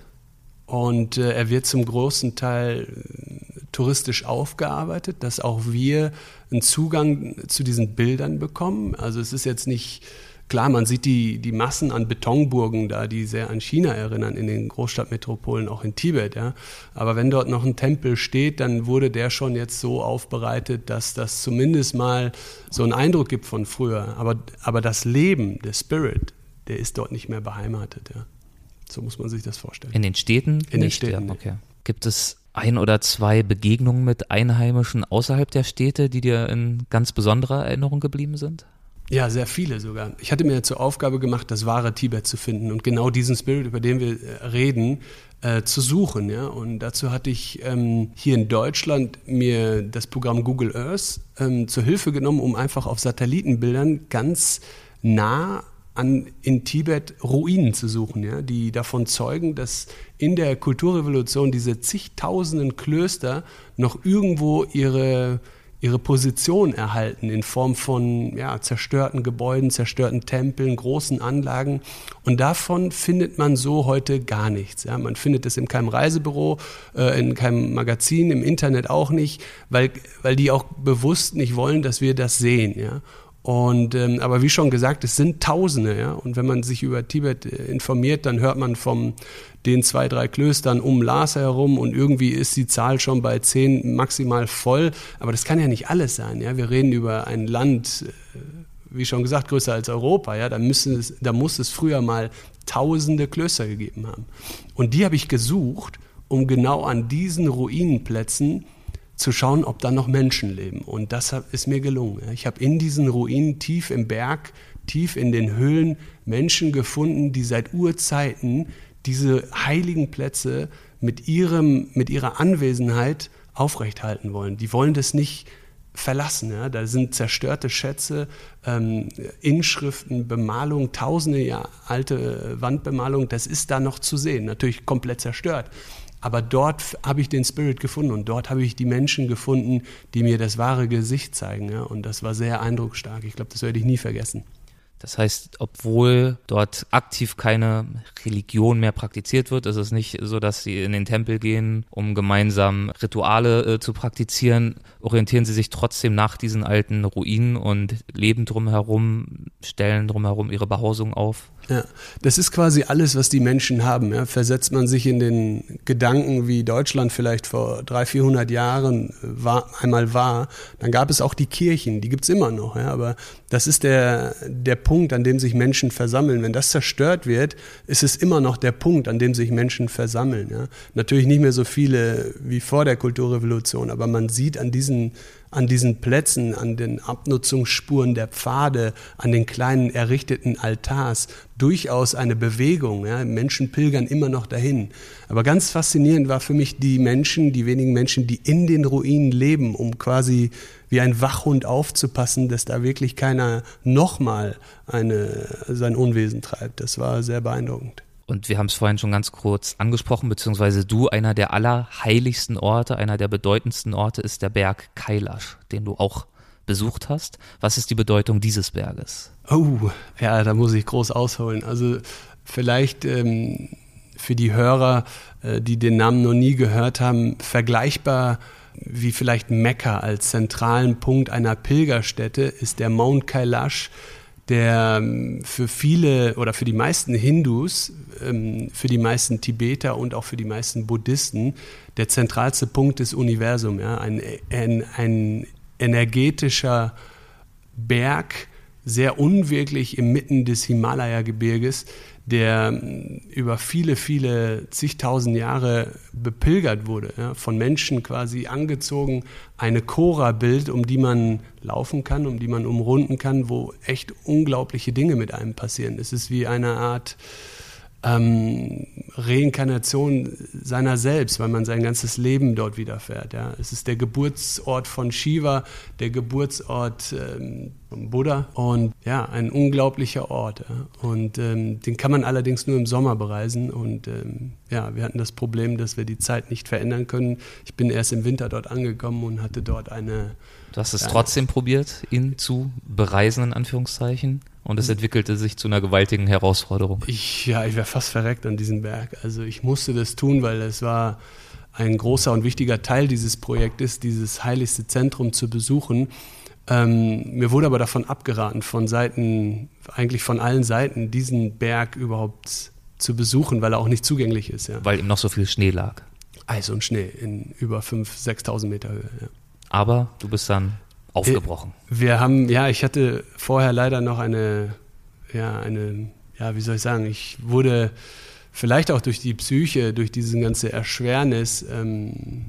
und äh, er wird zum großen Teil äh, touristisch aufgearbeitet, dass auch wir einen Zugang zu diesen Bildern bekommen. Also es ist jetzt nicht klar, man sieht die, die Massen an Betonburgen da, die sehr an China erinnern, in den Großstadtmetropolen, auch in Tibet. Ja. Aber wenn dort noch ein Tempel steht, dann wurde der schon jetzt so aufbereitet, dass das zumindest mal so einen Eindruck gibt von früher. Aber, aber das Leben, der Spirit, der ist dort nicht mehr beheimatet. Ja. So muss man sich das vorstellen. In den Städten? In nicht, den Städten. Ja, okay. Gibt es ein oder zwei Begegnungen mit Einheimischen außerhalb der Städte, die dir in ganz besonderer Erinnerung geblieben sind? Ja, sehr viele sogar. Ich hatte mir zur Aufgabe gemacht, das wahre Tibet zu finden und genau diesen Spirit, über den wir äh, reden, äh, zu suchen. Ja? Und dazu hatte ich ähm, hier in Deutschland mir das Programm Google Earth ähm, zur Hilfe genommen, um einfach auf Satellitenbildern ganz nah an, in Tibet Ruinen zu suchen, ja, die davon zeugen, dass in der Kulturrevolution diese zigtausenden Klöster noch irgendwo ihre, ihre Position erhalten in Form von ja, zerstörten Gebäuden, zerstörten Tempeln, großen Anlagen. Und davon findet man so heute gar nichts. Ja. Man findet es in keinem Reisebüro, äh, in keinem Magazin, im Internet auch nicht, weil, weil die auch bewusst nicht wollen, dass wir das sehen. Ja. Und, ähm, aber wie schon gesagt, es sind Tausende, ja. Und wenn man sich über Tibet äh, informiert, dann hört man von den zwei, drei Klöstern um Lhasa herum und irgendwie ist die Zahl schon bei zehn maximal voll. Aber das kann ja nicht alles sein, ja. Wir reden über ein Land, äh, wie schon gesagt, größer als Europa, ja. Da, müssen es, da muss es früher mal tausende Klöster gegeben haben. Und die habe ich gesucht, um genau an diesen Ruinenplätzen zu schauen, ob da noch Menschen leben. Und das ist mir gelungen. Ich habe in diesen Ruinen tief im Berg, tief in den Höhlen Menschen gefunden, die seit Urzeiten diese heiligen Plätze mit, ihrem, mit ihrer Anwesenheit aufrechthalten wollen. Die wollen das nicht verlassen. Ja? Da sind zerstörte Schätze, ähm, Inschriften, Bemalung, tausende Jahre alte Wandbemalung, das ist da noch zu sehen. Natürlich komplett zerstört. Aber dort habe ich den Spirit gefunden und dort habe ich die Menschen gefunden, die mir das wahre Gesicht zeigen. Ja? Und das war sehr eindrucksstark. Ich glaube, das werde ich nie vergessen. Das heißt, obwohl dort aktiv keine Religion mehr praktiziert wird, ist es nicht so, dass sie in den Tempel gehen, um gemeinsam Rituale äh, zu praktizieren, orientieren sie sich trotzdem nach diesen alten Ruinen und leben drumherum, stellen drumherum ihre Behausung auf. Ja, das ist quasi alles, was die Menschen haben. Ja. Versetzt man sich in den Gedanken, wie Deutschland vielleicht vor 300, 400 Jahren war, einmal war, dann gab es auch die Kirchen, die gibt es immer noch. Ja. Aber das ist der, der Punkt, Punkt, an dem sich Menschen versammeln. Wenn das zerstört wird, ist es immer noch der Punkt, an dem sich Menschen versammeln. Ja? Natürlich nicht mehr so viele wie vor der Kulturrevolution, aber man sieht an diesen an diesen Plätzen, an den Abnutzungsspuren der Pfade, an den kleinen errichteten Altars durchaus eine Bewegung. Ja. Menschen pilgern immer noch dahin. Aber ganz faszinierend war für mich die Menschen, die wenigen Menschen, die in den Ruinen leben, um quasi wie ein Wachhund aufzupassen, dass da wirklich keiner nochmal eine, sein Unwesen treibt. Das war sehr beeindruckend. Und wir haben es vorhin schon ganz kurz angesprochen, beziehungsweise du, einer der allerheiligsten Orte, einer der bedeutendsten Orte ist der Berg Kailash, den du auch besucht hast. Was ist die Bedeutung dieses Berges? Oh, ja, da muss ich groß ausholen. Also vielleicht ähm, für die Hörer, äh, die den Namen noch nie gehört haben, vergleichbar wie vielleicht Mekka als zentralen Punkt einer Pilgerstätte ist der Mount Kailash der ähm, für viele oder für die meisten Hindus, ähm, für die meisten Tibeter und auch für die meisten Buddhisten der zentralste Punkt des Universums. Ja? Ein, ein, ein energetischer Berg, sehr unwirklich inmitten des Himalaya-Gebirges, der ähm, über viele, viele zigtausend Jahre bepilgert wurde, ja, von Menschen quasi angezogen, eine Chora-Bild, um die man laufen kann, um die man umrunden kann, wo echt unglaubliche Dinge mit einem passieren. Es ist wie eine Art ähm, Reinkarnation seiner selbst, weil man sein ganzes Leben dort wiederfährt. Ja. Es ist der Geburtsort von Shiva, der Geburtsort ähm, von Buddha und ja, ein unglaublicher Ort. Ja. Und ähm, den kann man allerdings nur im Sommer bereisen und ähm, ja, wir hatten das Problem, dass wir die Zeit nicht verändern können. Ich bin erst im Winter dort angekommen und hatte dort eine Du hast es ja. trotzdem probiert, ihn zu bereisen, in Anführungszeichen. Und es entwickelte sich zu einer gewaltigen Herausforderung. Ich, ja, ich wäre fast verreckt an diesem Berg. Also ich musste das tun, weil es war ein großer und wichtiger Teil dieses Projektes, dieses heiligste Zentrum zu besuchen. Ähm, mir wurde aber davon abgeraten, von Seiten, eigentlich von allen Seiten, diesen Berg überhaupt zu besuchen, weil er auch nicht zugänglich ist. Ja. Weil ihm noch so viel Schnee lag. Eis und Schnee in über 5.000, 6.000 Meter Höhe. Ja. Aber du bist dann aufgebrochen. Wir haben, ja, ich hatte vorher leider noch eine, ja, eine, ja, wie soll ich sagen, ich wurde vielleicht auch durch die Psyche, durch diese ganze Erschwernis ähm,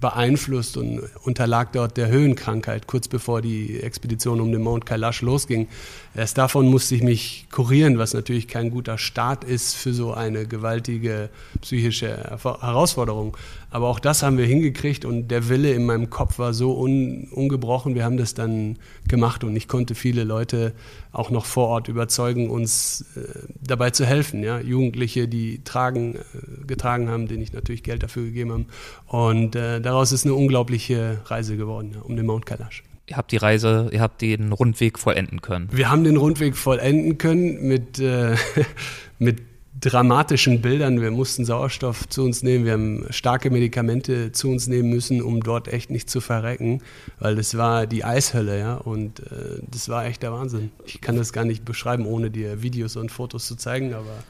beeinflusst und unterlag dort der Höhenkrankheit, kurz bevor die Expedition um den Mount Kailash losging. Erst davon musste ich mich kurieren, was natürlich kein guter Start ist für so eine gewaltige psychische Herausforderung. Aber auch das haben wir hingekriegt und der Wille in meinem Kopf war so un, ungebrochen. Wir haben das dann gemacht und ich konnte viele Leute auch noch vor Ort überzeugen, uns äh, dabei zu helfen. Ja? Jugendliche, die tragen, äh, getragen haben, denen ich natürlich Geld dafür gegeben habe. Und äh, daraus ist eine unglaubliche Reise geworden ja, um den Mount Kailash. Ihr habt die Reise, ihr habt den Rundweg vollenden können. Wir haben den Rundweg vollenden können mit, äh, mit dramatischen Bildern. Wir mussten Sauerstoff zu uns nehmen, wir haben starke Medikamente zu uns nehmen müssen, um dort echt nicht zu verrecken, weil das war die Eishölle, ja, und äh, das war echt der Wahnsinn. Ich kann das gar nicht beschreiben, ohne dir Videos und Fotos zu zeigen, aber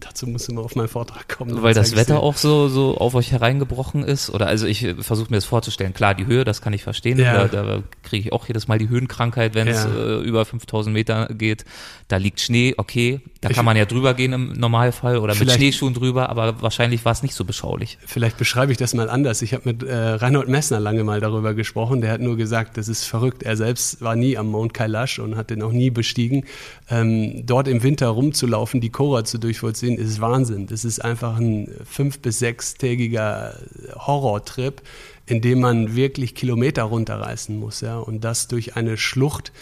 dazu musst du mal auf meinen Vortrag kommen. Weil das Wetter auch so, so auf euch hereingebrochen ist? Oder also ich versuche mir das vorzustellen. Klar, die Höhe, das kann ich verstehen. Ja. Da, da kriege ich auch jedes Mal die Höhenkrankheit, wenn es ja. äh, über 5000 Meter geht. Da liegt Schnee, okay, da ich kann man ja drüber gehen im Normalfall oder mit Schneeschuhen drüber, aber wahrscheinlich war es nicht so beschaulich. Vielleicht beschreibe ich das mal anders. Ich habe mit äh, Reinhold Messner lange mal darüber gesprochen. Der hat nur gesagt, das ist verrückt. Er selbst war nie am Mount Kailash und hat den auch nie bestiegen. Ähm, dort im Winter rumzulaufen, die Cora zu durchvollziehen, vollziehen, ist Wahnsinn. Das ist einfach ein fünf- bis sechstägiger Horrortrip, in dem man wirklich Kilometer runterreißen muss. Ja? Und das durch eine Schlucht,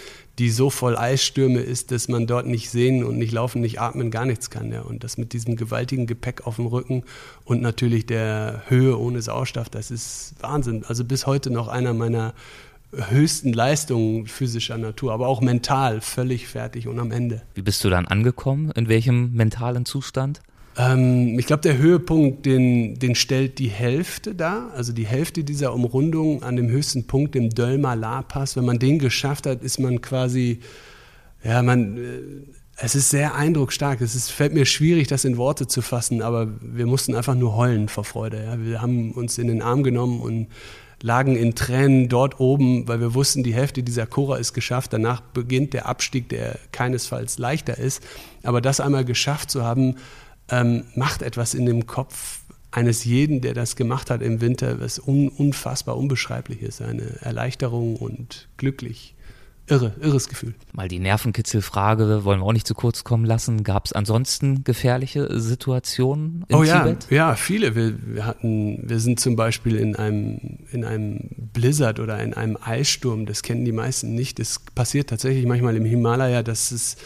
die so voll Eisstürme ist, dass man dort nicht sehen und nicht laufen, nicht atmen, gar nichts kann. Ja? Und das mit diesem gewaltigen Gepäck auf dem Rücken und natürlich der Höhe ohne Sauerstoff, das ist Wahnsinn. Also bis heute noch einer meiner höchsten Leistungen physischer Natur, aber auch mental völlig fertig und am Ende. Wie bist du dann angekommen? In welchem mentalen Zustand? Ähm, ich glaube, der Höhepunkt, den, den stellt die Hälfte da, also die Hälfte dieser Umrundung an dem höchsten Punkt, dem Dölmer-La-Pass. Wenn man den geschafft hat, ist man quasi, ja, man, äh, es ist sehr eindrucksstark. Es ist, fällt mir schwierig, das in Worte zu fassen, aber wir mussten einfach nur heulen vor Freude. Ja. Wir haben uns in den Arm genommen und lagen in Tränen dort oben, weil wir wussten, die Hälfte dieser Chora ist geschafft. Danach beginnt der Abstieg, der keinesfalls leichter ist. Aber das einmal geschafft zu haben, ähm, macht etwas in dem Kopf eines jeden, der das gemacht hat im Winter, was un unfassbar unbeschreiblich ist. Eine Erleichterung und glücklich. Irre, irres Gefühl. Mal die Nervenkitzelfrage wollen wir auch nicht zu kurz kommen lassen. Gab es ansonsten gefährliche Situationen in oh, Tibet? Ja, ja, viele. Wir, wir, hatten, wir sind zum Beispiel in einem, in einem Blizzard oder in einem Eissturm. Das kennen die meisten nicht. Das passiert tatsächlich manchmal im Himalaya, dass es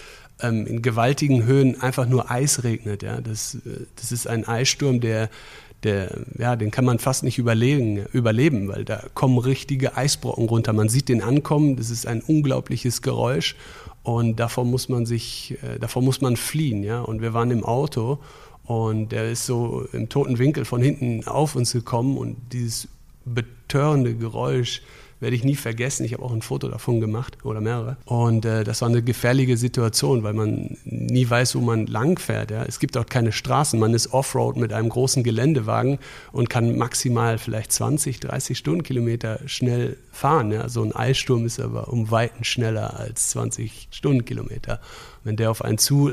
ähm, in gewaltigen Höhen einfach nur Eis regnet. Ja. Das, äh, das ist ein Eissturm, der der, ja, den kann man fast nicht überleben, überleben, weil da kommen richtige Eisbrocken runter. Man sieht den ankommen, das ist ein unglaubliches Geräusch und davor muss man sich, äh, davor muss man fliehen, ja. Und wir waren im Auto und der ist so im toten Winkel von hinten auf uns gekommen und dieses betörende Geräusch, werde ich nie vergessen. Ich habe auch ein Foto davon gemacht oder mehrere. Und äh, das war eine gefährliche Situation, weil man nie weiß, wo man langfährt. Ja. Es gibt auch keine Straßen. Man ist Offroad mit einem großen Geländewagen und kann maximal vielleicht 20, 30 Stundenkilometer schnell fahren. Ja. So ein Eissturm ist aber um Weiten schneller als 20 Stundenkilometer. Wenn der auf einen zu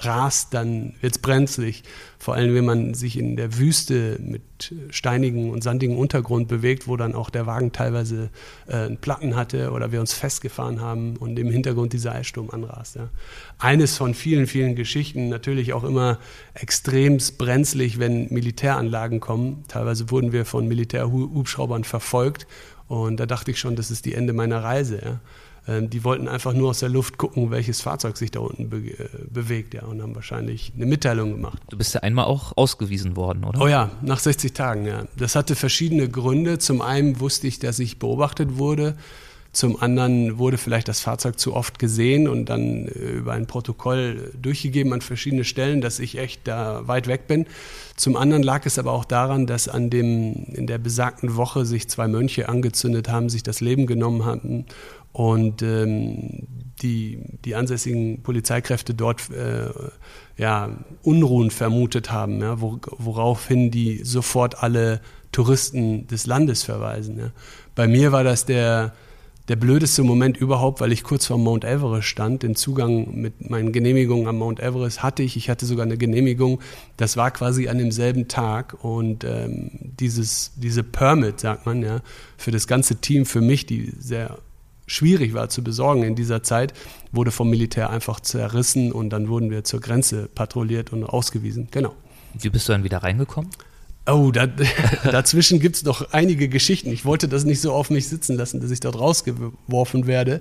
rast, dann wird es brenzlig. Vor allem, wenn man sich in der Wüste mit steinigen und sandigen Untergrund bewegt, wo dann auch der Wagen teilweise äh, einen Platten hatte oder wir uns festgefahren haben und im Hintergrund dieser Eissturm anrast. Ja. Eines von vielen, vielen Geschichten, natürlich auch immer extremst brenzlig, wenn Militäranlagen kommen. Teilweise wurden wir von Militärhubschraubern verfolgt und da dachte ich schon, das ist die Ende meiner Reise. Ja. Ähm, die wollten einfach nur aus der Luft gucken, welches Fahrzeug sich da unten be äh, bewegt, ja, und haben wahrscheinlich eine Mitteilung gemacht. Du bist ja einmal auch ausgewiesen worden, oder? Oh ja, nach 60 Tagen, ja. Das hatte verschiedene Gründe. Zum einen wusste ich, dass ich beobachtet wurde. Zum anderen wurde vielleicht das Fahrzeug zu oft gesehen und dann äh, über ein Protokoll durchgegeben an verschiedene Stellen, dass ich echt da weit weg bin. Zum anderen lag es aber auch daran, dass an dem, in der besagten Woche sich zwei Mönche angezündet haben, sich das Leben genommen hatten und ähm, die, die ansässigen Polizeikräfte dort äh, ja, Unruhen vermutet haben, ja, woraufhin die sofort alle Touristen des Landes verweisen. Ja. Bei mir war das der, der blödeste Moment überhaupt, weil ich kurz vor Mount Everest stand. Den Zugang mit meinen Genehmigungen am Mount Everest hatte ich. Ich hatte sogar eine Genehmigung. Das war quasi an demselben Tag. Und ähm, dieses, diese Permit, sagt man ja, für das ganze Team, für mich, die sehr schwierig war zu besorgen in dieser Zeit, wurde vom Militär einfach zerrissen und dann wurden wir zur Grenze patrouilliert und ausgewiesen. Genau. Wie bist du dann wieder reingekommen? Oh, da, dazwischen gibt es noch einige Geschichten. Ich wollte das nicht so auf mich sitzen lassen, dass ich dort rausgeworfen werde,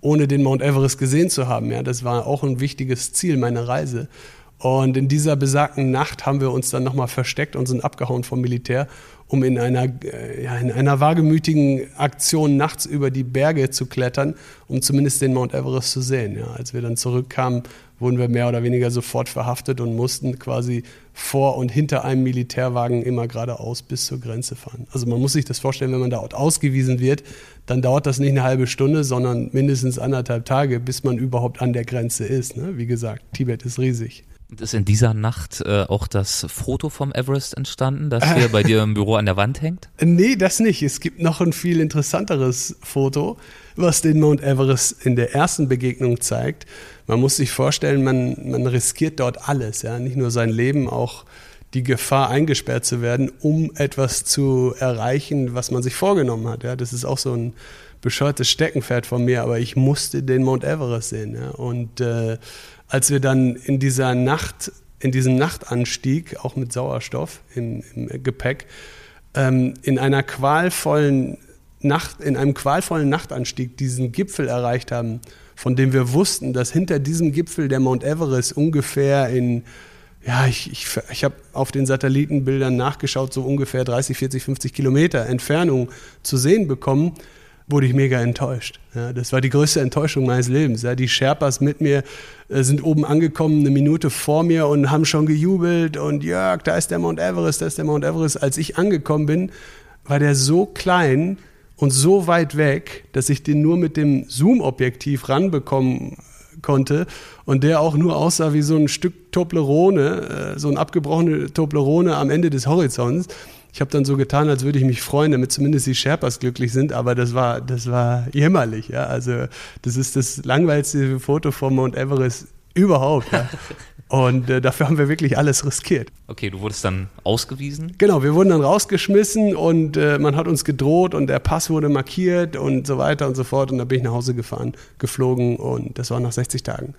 ohne den Mount Everest gesehen zu haben. Ja, das war auch ein wichtiges Ziel meiner Reise. Und in dieser besagten Nacht haben wir uns dann nochmal versteckt und sind abgehauen vom Militär, um in einer, äh, ja, in einer wagemütigen Aktion nachts über die Berge zu klettern, um zumindest den Mount Everest zu sehen. Ja, als wir dann zurückkamen, wurden wir mehr oder weniger sofort verhaftet und mussten quasi vor und hinter einem Militärwagen immer geradeaus bis zur Grenze fahren. Also man muss sich das vorstellen, wenn man dort ausgewiesen wird, dann dauert das nicht eine halbe Stunde, sondern mindestens anderthalb Tage, bis man überhaupt an der Grenze ist. Ne? Wie gesagt, Tibet ist riesig. Und ist in dieser Nacht äh, auch das Foto vom Everest entstanden, das hier bei dir im Büro an der Wand hängt? Nee, das nicht. Es gibt noch ein viel interessanteres Foto, was den Mount Everest in der ersten Begegnung zeigt. Man muss sich vorstellen, man, man riskiert dort alles, ja, nicht nur sein Leben, auch die Gefahr, eingesperrt zu werden, um etwas zu erreichen, was man sich vorgenommen hat. Ja, das ist auch so ein bescheuertes Steckenpferd von mir, aber ich musste den Mount Everest sehen. Ja, und äh, als wir dann in dieser Nacht, in diesem Nachtanstieg, auch mit Sauerstoff im, im Gepäck, ähm, in einer qualvollen Nacht, in einem qualvollen Nachtanstieg diesen Gipfel erreicht haben, von dem wir wussten, dass hinter diesem Gipfel der Mount Everest ungefähr in ja, ich, ich, ich habe auf den Satellitenbildern nachgeschaut, so ungefähr 30, 40, 50 Kilometer Entfernung zu sehen bekommen wurde ich mega enttäuscht. Ja, das war die größte Enttäuschung meines Lebens. Ja, die Sherpas mit mir äh, sind oben angekommen, eine Minute vor mir und haben schon gejubelt und Jörg, da ist der Mount Everest, da ist der Mount Everest. Als ich angekommen bin, war der so klein und so weit weg, dass ich den nur mit dem Zoom-Objektiv ranbekommen konnte und der auch nur aussah wie so ein Stück Toblerone, äh, so ein abgebrochene Toblerone am Ende des Horizonts. Ich habe dann so getan, als würde ich mich freuen, damit zumindest die Sherpas glücklich sind, aber das war, das war jämmerlich. Ja? Also das ist das langweiligste Foto vom Mount Everest überhaupt. Ja? Und äh, dafür haben wir wirklich alles riskiert. Okay, du wurdest dann ausgewiesen? Genau, wir wurden dann rausgeschmissen und äh, man hat uns gedroht und der Pass wurde markiert und so weiter und so fort. Und dann bin ich nach Hause gefahren, geflogen und das war nach 60 Tagen.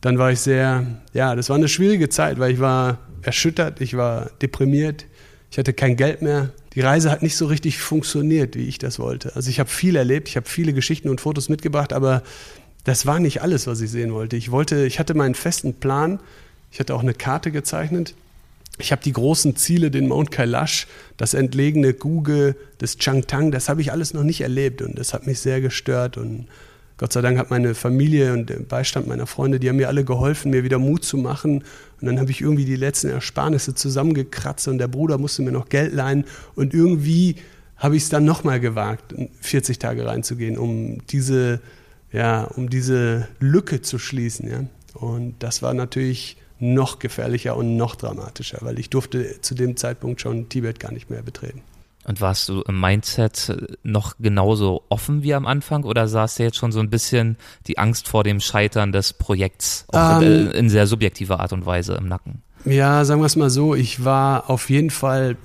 Dann war ich sehr, ja, das war eine schwierige Zeit, weil ich war erschüttert, ich war deprimiert, ich hatte kein Geld mehr. Die Reise hat nicht so richtig funktioniert, wie ich das wollte. Also ich habe viel erlebt, ich habe viele Geschichten und Fotos mitgebracht, aber das war nicht alles, was ich sehen wollte. Ich wollte, ich hatte meinen festen Plan. Ich hatte auch eine Karte gezeichnet. Ich habe die großen Ziele, den Mount Kailash, das entlegene Guge, das Changtang, das habe ich alles noch nicht erlebt und das hat mich sehr gestört und Gott sei Dank hat meine Familie und der Beistand meiner Freunde, die haben mir alle geholfen, mir wieder Mut zu machen. Und dann habe ich irgendwie die letzten Ersparnisse zusammengekratzt und der Bruder musste mir noch Geld leihen. Und irgendwie habe ich es dann nochmal gewagt, 40 Tage reinzugehen, um diese ja, um diese Lücke zu schließen. Ja. Und das war natürlich noch gefährlicher und noch dramatischer, weil ich durfte zu dem Zeitpunkt schon Tibet gar nicht mehr betreten. Und warst du im Mindset noch genauso offen wie am Anfang oder saß dir jetzt schon so ein bisschen die Angst vor dem Scheitern des Projekts auch ähm, in, in sehr subjektiver Art und Weise im Nacken? Ja, sagen wir es mal so, ich war auf jeden Fall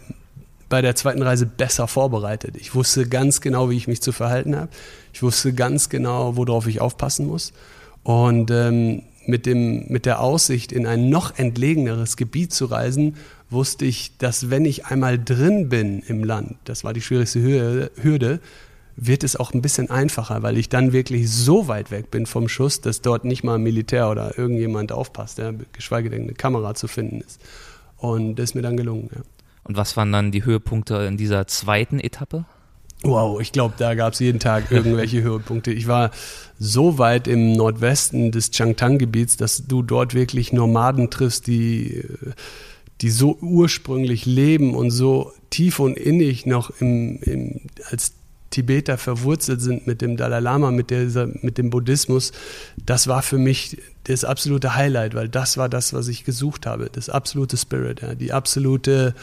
bei der zweiten Reise besser vorbereitet. Ich wusste ganz genau, wie ich mich zu verhalten habe. Ich wusste ganz genau, worauf ich aufpassen muss. Und ähm, mit, dem, mit der Aussicht, in ein noch entlegeneres Gebiet zu reisen, wusste ich, dass wenn ich einmal drin bin im Land, das war die schwierigste Hürde, wird es auch ein bisschen einfacher, weil ich dann wirklich so weit weg bin vom Schuss, dass dort nicht mal ein Militär oder irgendjemand aufpasst, ja, geschweige denn eine Kamera zu finden ist. Und das ist mir dann gelungen. Ja. Und was waren dann die Höhepunkte in dieser zweiten Etappe? Wow, ich glaube, da gab es jeden Tag irgendwelche Höhepunkte. Ich war so weit im Nordwesten des Changtang-Gebiets, dass du dort wirklich Nomaden triffst, die, die so ursprünglich leben und so tief und innig noch im, im, als Tibeter verwurzelt sind mit dem Dalai Lama, mit, dieser, mit dem Buddhismus. Das war für mich das absolute Highlight, weil das war das, was ich gesucht habe. Das absolute Spirit, ja, die absolute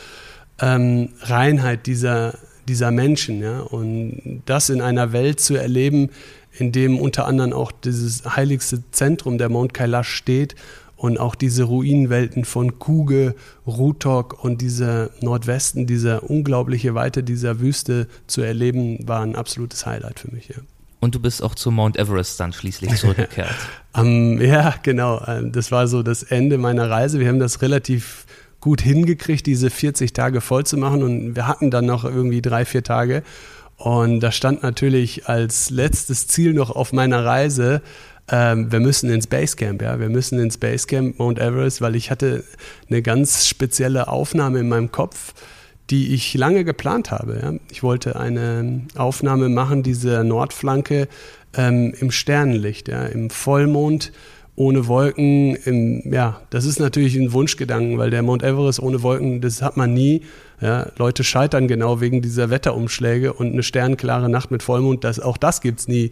ähm, Reinheit dieser, dieser Menschen. Ja? Und das in einer Welt zu erleben, in dem unter anderem auch dieses heiligste Zentrum der Mount Kailash steht und auch diese Ruinenwelten von Kuge, Rutok und dieser Nordwesten, diese unglaubliche Weite dieser Wüste zu erleben, war ein absolutes Highlight für mich. Ja. Und du bist auch zu Mount Everest dann schließlich zurückgekehrt. um, ja, genau. Ähm, das war so das Ende meiner Reise. Wir haben das relativ gut hingekriegt, diese 40 Tage voll zu machen. Und wir hatten dann noch irgendwie drei, vier Tage. Und da stand natürlich als letztes Ziel noch auf meiner Reise, ähm, wir müssen ins Basecamp, ja, wir müssen ins Basecamp Mount Everest, weil ich hatte eine ganz spezielle Aufnahme in meinem Kopf, die ich lange geplant habe. Ja. Ich wollte eine Aufnahme machen, diese Nordflanke ähm, im Sternenlicht, ja, im Vollmond ohne Wolken, im, ja, das ist natürlich ein Wunschgedanken, weil der Mount Everest ohne Wolken, das hat man nie. Ja, Leute scheitern genau wegen dieser Wetterumschläge und eine sternklare Nacht mit Vollmond, das, auch das gibt es nie.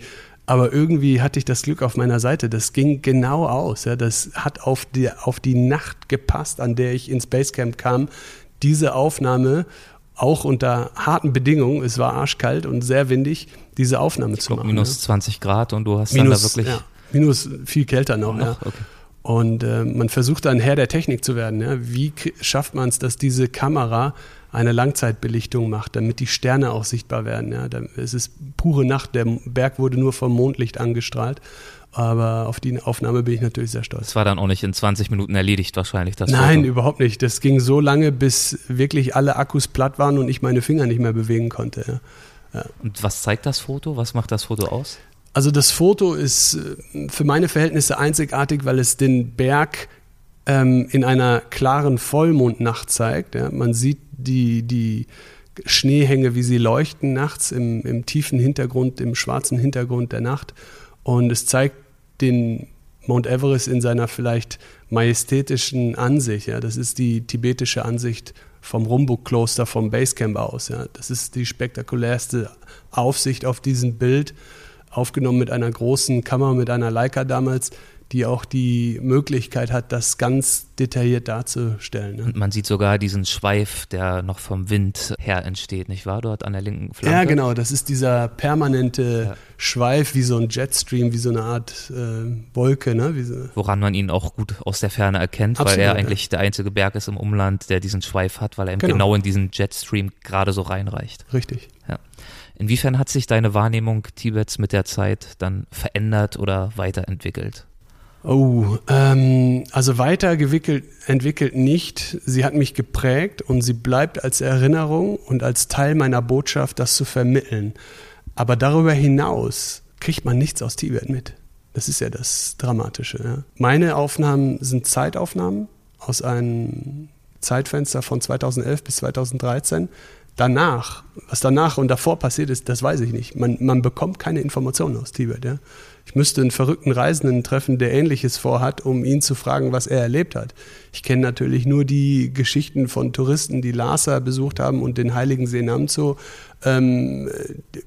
Aber irgendwie hatte ich das Glück auf meiner Seite. Das ging genau aus. Ja. Das hat auf die, auf die Nacht gepasst, an der ich ins Basecamp kam. Diese Aufnahme, auch unter harten Bedingungen, es war arschkalt und sehr windig, diese Aufnahme ich zu glaub, machen. Minus ja. 20 Grad und du hast minus, dann da wirklich. Ja Minus viel kälter noch. noch? Ja. Okay. Und äh, man versucht dann Herr der Technik zu werden. Ja? Wie schafft man es, dass diese Kamera eine Langzeitbelichtung macht, damit die Sterne auch sichtbar werden? Ja? Es ist pure Nacht, der Berg wurde nur vom Mondlicht angestrahlt. Aber auf die Aufnahme bin ich natürlich sehr stolz. Das war dann auch nicht in 20 Minuten erledigt wahrscheinlich. Das Nein, Foto. überhaupt nicht. Das ging so lange, bis wirklich alle Akkus platt waren und ich meine Finger nicht mehr bewegen konnte. Ja. Und was zeigt das Foto? Was macht das Foto aus? Also das Foto ist äh, für meine Verhältnisse einzigartig, weil es den Berg ähm, in einer klaren Vollmondnacht zeigt. Ja. Man sieht die, die Schneehänge, wie sie leuchten nachts im, im tiefen Hintergrund, im schwarzen Hintergrund der Nacht. Und es zeigt den Mount Everest in seiner vielleicht majestätischen Ansicht. Ja. Das ist die tibetische Ansicht vom Rumbuk-Kloster vom Basecamp aus. Ja. Das ist die spektakulärste Aufsicht auf diesem Bild aufgenommen mit einer großen Kamera, mit einer Leica damals, die auch die Möglichkeit hat, das ganz detailliert darzustellen. Ne? Und man sieht sogar diesen Schweif, der noch vom Wind her entsteht, nicht wahr? Dort an der linken Flanke. Ja, genau. Das ist dieser permanente ja. Schweif, wie so ein Jetstream, wie so eine Art äh, Wolke. Ne? So Woran man ihn auch gut aus der Ferne erkennt, Absolut, weil er eigentlich ja. der einzige Berg ist im Umland, der diesen Schweif hat, weil er genau, genau in diesen Jetstream gerade so reinreicht. Richtig. Ja. Inwiefern hat sich deine Wahrnehmung Tibets mit der Zeit dann verändert oder weiterentwickelt? Oh, ähm, also weiterentwickelt entwickelt nicht. Sie hat mich geprägt und sie bleibt als Erinnerung und als Teil meiner Botschaft, das zu vermitteln. Aber darüber hinaus kriegt man nichts aus Tibet mit. Das ist ja das Dramatische. Ja. Meine Aufnahmen sind Zeitaufnahmen aus einem Zeitfenster von 2011 bis 2013 danach, was danach und davor passiert ist, das weiß ich nicht. Man, man bekommt keine Informationen aus Tibet. Ja? Ich müsste einen verrückten Reisenden treffen, der Ähnliches vorhat, um ihn zu fragen, was er erlebt hat. Ich kenne natürlich nur die Geschichten von Touristen, die Lhasa besucht haben und den heiligen See Namzo, ähm,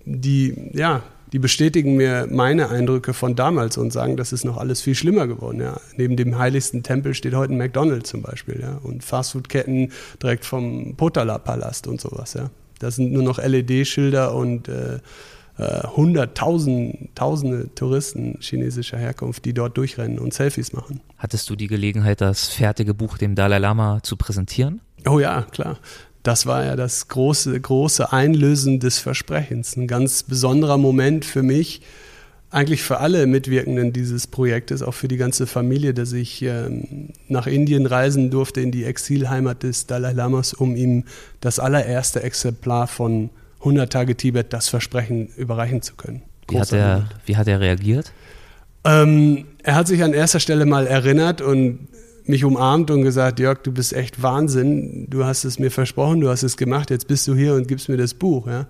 die, ja, die bestätigen mir meine Eindrücke von damals und sagen, das ist noch alles viel schlimmer geworden. Ja. Neben dem heiligsten Tempel steht heute ein McDonald's zum Beispiel ja. und Fastfood-Ketten direkt vom Potala-Palast und sowas. Ja. Das sind nur noch LED-Schilder und äh, äh, hunderttausend, tausende Touristen chinesischer Herkunft, die dort durchrennen und Selfies machen. Hattest du die Gelegenheit, das fertige Buch dem Dalai Lama zu präsentieren? Oh ja, klar. Das war ja das große, große Einlösen des Versprechens. Ein ganz besonderer Moment für mich, eigentlich für alle Mitwirkenden dieses Projektes, auch für die ganze Familie, dass ich ähm, nach Indien reisen durfte, in die Exilheimat des Dalai Lamas, um ihm das allererste Exemplar von 100 Tage Tibet, das Versprechen überreichen zu können. Wie hat, er, wie hat er reagiert? Ähm, er hat sich an erster Stelle mal erinnert und mich umarmt und gesagt, Jörg, du bist echt Wahnsinn, du hast es mir versprochen, du hast es gemacht, jetzt bist du hier und gibst mir das Buch. Ja?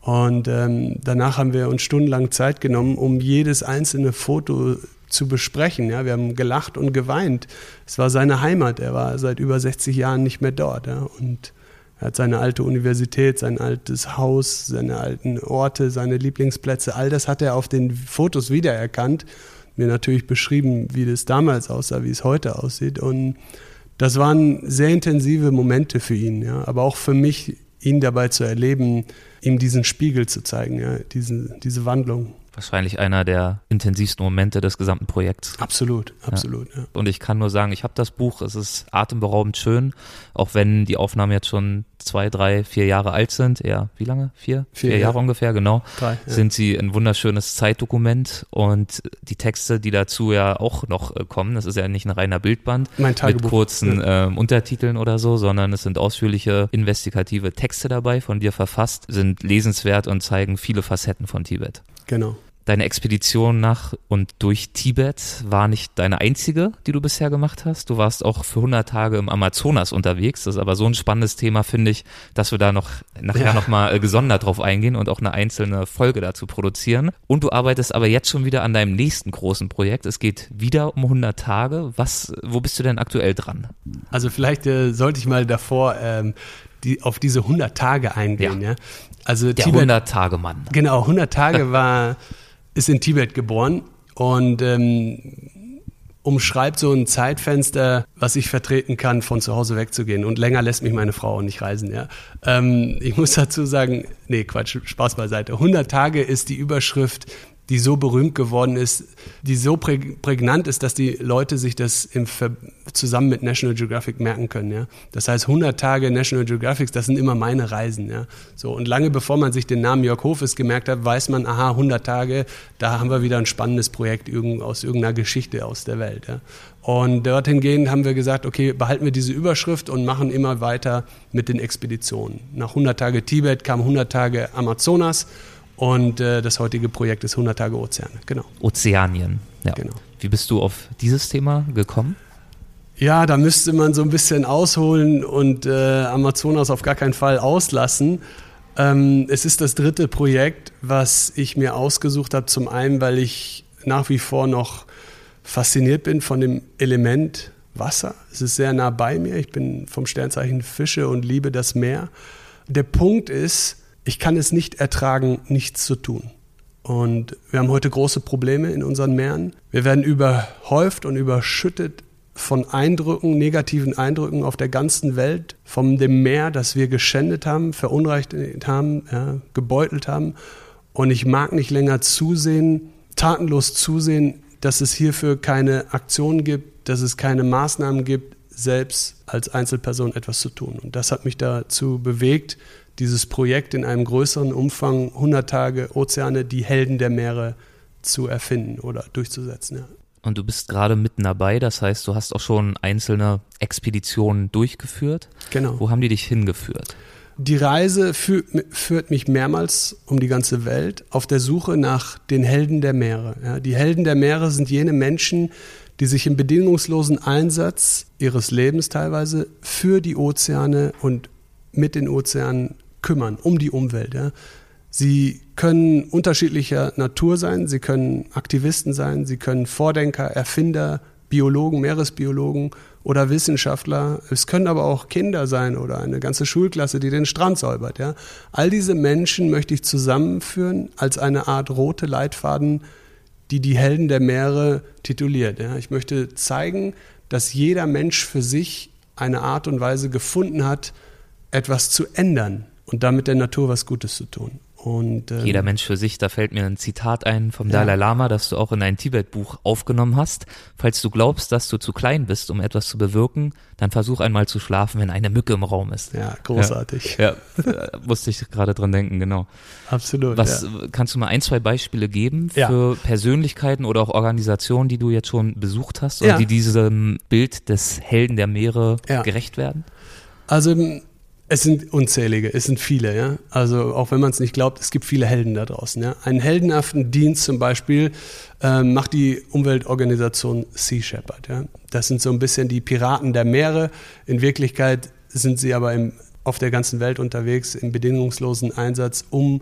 Und ähm, danach haben wir uns stundenlang Zeit genommen, um jedes einzelne Foto zu besprechen. Ja? Wir haben gelacht und geweint. Es war seine Heimat, er war seit über 60 Jahren nicht mehr dort. Ja? Und er hat seine alte Universität, sein altes Haus, seine alten Orte, seine Lieblingsplätze, all das hat er auf den Fotos wiedererkannt mir natürlich beschrieben, wie das damals aussah, wie es heute aussieht. Und das waren sehr intensive Momente für ihn, ja, aber auch für mich, ihn dabei zu erleben, ihm diesen Spiegel zu zeigen, ja, diese, diese Wandlung wahrscheinlich einer der intensivsten Momente des gesamten Projekts. Absolut, absolut. Ja. Ja. Und ich kann nur sagen, ich habe das Buch, es ist atemberaubend schön, auch wenn die Aufnahmen jetzt schon zwei, drei, vier Jahre alt sind. Ja, wie lange? Vier? Vier, vier Jahre ja. ungefähr, genau. Drei, sind sie ein wunderschönes Zeitdokument und die Texte, die dazu ja auch noch äh, kommen, das ist ja nicht ein reiner Bildband mit kurzen ähm, Untertiteln oder so, sondern es sind ausführliche investigative Texte dabei, von dir verfasst, sind lesenswert und zeigen viele Facetten von Tibet. Genau. Deine Expedition nach und durch Tibet war nicht deine einzige, die du bisher gemacht hast. Du warst auch für 100 Tage im Amazonas unterwegs. Das ist aber so ein spannendes Thema, finde ich, dass wir da noch nachher ja. nochmal äh, gesondert drauf eingehen und auch eine einzelne Folge dazu produzieren. Und du arbeitest aber jetzt schon wieder an deinem nächsten großen Projekt. Es geht wieder um 100 Tage. Was, wo bist du denn aktuell dran? Also vielleicht äh, sollte ich mal davor ähm, die, auf diese 100 Tage eingehen. Ja. ja? Also der 100-Tage-Mann. Genau, 100 Tage war, ist in Tibet geboren und ähm, umschreibt so ein Zeitfenster, was ich vertreten kann, von zu Hause wegzugehen. Und länger lässt mich meine Frau auch nicht reisen. Ja. Ähm, ich muss dazu sagen, nee, Quatsch, Spaß beiseite. 100 Tage ist die Überschrift die so berühmt geworden ist, die so prägnant ist, dass die Leute sich das im zusammen mit National Geographic merken können. Ja? Das heißt, 100 Tage National Geographic, das sind immer meine Reisen. Ja? So, und lange bevor man sich den Namen Jörg Hofes gemerkt hat, weiß man, aha, 100 Tage, da haben wir wieder ein spannendes Projekt aus irgendeiner Geschichte aus der Welt. Ja? Und dorthin gehend haben wir gesagt, okay, behalten wir diese Überschrift und machen immer weiter mit den Expeditionen. Nach 100 Tage Tibet kamen 100 Tage Amazonas und äh, das heutige Projekt ist 100 Tage Ozeane, genau. Ozeanien, ja. Genau. Wie bist du auf dieses Thema gekommen? Ja, da müsste man so ein bisschen ausholen und äh, Amazonas auf gar keinen Fall auslassen. Ähm, es ist das dritte Projekt, was ich mir ausgesucht habe. Zum einen, weil ich nach wie vor noch fasziniert bin von dem Element Wasser. Es ist sehr nah bei mir. Ich bin vom Sternzeichen Fische und liebe das Meer. Der Punkt ist, ich kann es nicht ertragen, nichts zu tun. Und wir haben heute große Probleme in unseren Meeren. Wir werden überhäuft und überschüttet von Eindrücken, negativen Eindrücken auf der ganzen Welt, von dem Meer, das wir geschändet haben, verunreicht haben, ja, gebeutelt haben. Und ich mag nicht länger zusehen, tatenlos zusehen, dass es hierfür keine Aktionen gibt, dass es keine Maßnahmen gibt, selbst als Einzelperson etwas zu tun. Und das hat mich dazu bewegt, dieses Projekt in einem größeren Umfang, 100 Tage Ozeane, die Helden der Meere zu erfinden oder durchzusetzen. Ja. Und du bist gerade mitten dabei, das heißt, du hast auch schon einzelne Expeditionen durchgeführt. Genau. Wo haben die dich hingeführt? Die Reise führt, führt mich mehrmals um die ganze Welt auf der Suche nach den Helden der Meere. Ja, die Helden der Meere sind jene Menschen, die sich im bedingungslosen Einsatz ihres Lebens teilweise für die Ozeane und mit den Ozeanen kümmern, um die Umwelt. Ja. Sie können unterschiedlicher Natur sein, sie können Aktivisten sein, sie können Vordenker, Erfinder, Biologen, Meeresbiologen oder Wissenschaftler. Es können aber auch Kinder sein oder eine ganze Schulklasse, die den Strand säubert. Ja. All diese Menschen möchte ich zusammenführen als eine Art rote Leitfaden, die die Helden der Meere tituliert. Ja. Ich möchte zeigen, dass jeder Mensch für sich eine Art und Weise gefunden hat, etwas zu ändern und damit der Natur was Gutes zu tun. Und, ähm, Jeder Mensch für sich, da fällt mir ein Zitat ein vom ja. Dalai Lama, das du auch in dein Tibet-Buch aufgenommen hast. Falls du glaubst, dass du zu klein bist, um etwas zu bewirken, dann versuch einmal zu schlafen, wenn eine Mücke im Raum ist. Ja, großartig. Ja, ja musste ich gerade dran denken, genau. Absolut. Was ja. kannst du mal ein, zwei Beispiele geben für Persönlichkeiten oder auch Organisationen, die du jetzt schon besucht hast und die diesem Bild des Helden der Meere gerecht werden? Also es sind unzählige, es sind viele, ja. Also auch wenn man es nicht glaubt, es gibt viele Helden da draußen. Ja. Einen heldenhaften Dienst zum Beispiel ähm, macht die Umweltorganisation Sea Shepherd. Ja. Das sind so ein bisschen die Piraten der Meere. In Wirklichkeit sind sie aber im, auf der ganzen Welt unterwegs im bedingungslosen Einsatz, um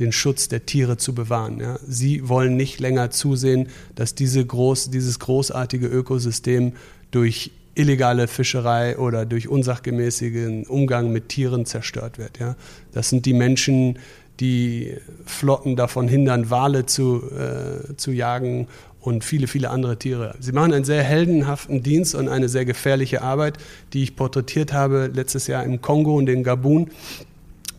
den Schutz der Tiere zu bewahren. Ja. Sie wollen nicht länger zusehen, dass diese groß, dieses großartige Ökosystem durch illegale Fischerei oder durch unsachgemäßigen Umgang mit Tieren zerstört wird. Ja? Das sind die Menschen, die Flotten davon hindern, Wale zu, äh, zu jagen und viele, viele andere Tiere. Sie machen einen sehr heldenhaften Dienst und eine sehr gefährliche Arbeit, die ich porträtiert habe letztes Jahr im Kongo und in Gabun.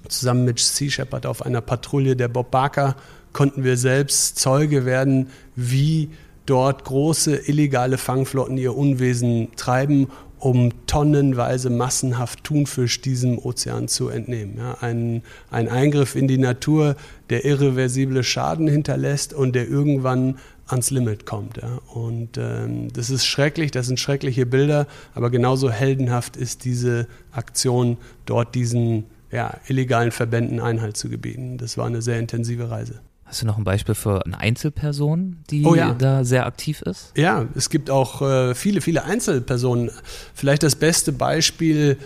Zusammen mit Sea Shepherd auf einer Patrouille der Bob Barker konnten wir selbst Zeuge werden, wie dort große illegale Fangflotten ihr Unwesen treiben, um tonnenweise massenhaft Thunfisch diesem Ozean zu entnehmen. Ja, ein, ein Eingriff in die Natur, der irreversible Schaden hinterlässt und der irgendwann ans Limit kommt. Ja. Und ähm, das ist schrecklich, das sind schreckliche Bilder, aber genauso heldenhaft ist diese Aktion, dort diesen ja, illegalen Verbänden Einhalt zu gebieten. Das war eine sehr intensive Reise. Hast du noch ein Beispiel für eine Einzelperson, die oh ja. da sehr aktiv ist? Ja, es gibt auch äh, viele, viele Einzelpersonen. Vielleicht das beste Beispiel,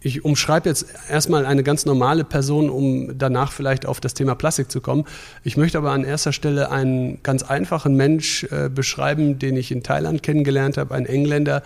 ich umschreibe jetzt erstmal eine ganz normale Person, um danach vielleicht auf das Thema Plastik zu kommen. Ich möchte aber an erster Stelle einen ganz einfachen Mensch äh, beschreiben, den ich in Thailand kennengelernt habe, ein Engländer,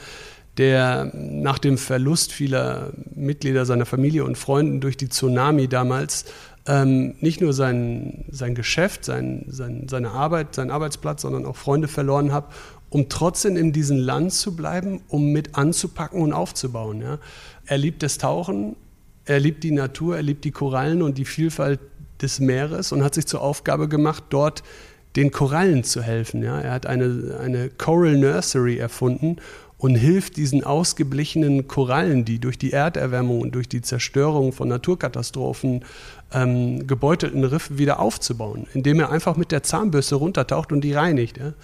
der nach dem Verlust vieler Mitglieder seiner Familie und Freunden durch die Tsunami damals ähm, nicht nur sein, sein Geschäft, sein, sein, seine Arbeit, seinen Arbeitsplatz, sondern auch Freunde verloren habe, um trotzdem in diesem Land zu bleiben, um mit anzupacken und aufzubauen. Ja. Er liebt das Tauchen, er liebt die Natur, er liebt die Korallen und die Vielfalt des Meeres und hat sich zur Aufgabe gemacht, dort den Korallen zu helfen. Ja. Er hat eine, eine Coral Nursery erfunden und hilft diesen ausgeblichenen Korallen, die durch die Erderwärmung und durch die Zerstörung von Naturkatastrophen ähm, gebeutelten Riff wieder aufzubauen, indem er einfach mit der Zahnbürste runtertaucht und die reinigt. Ja?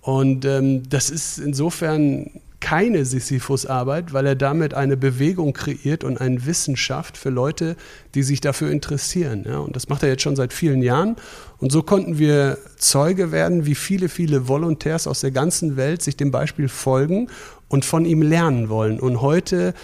Und ähm, das ist insofern keine Sisyphus-Arbeit, weil er damit eine Bewegung kreiert und eine Wissenschaft für Leute, die sich dafür interessieren. Ja? Und das macht er jetzt schon seit vielen Jahren. Und so konnten wir Zeuge werden, wie viele, viele Volontärs aus der ganzen Welt sich dem Beispiel folgen und von ihm lernen wollen. Und heute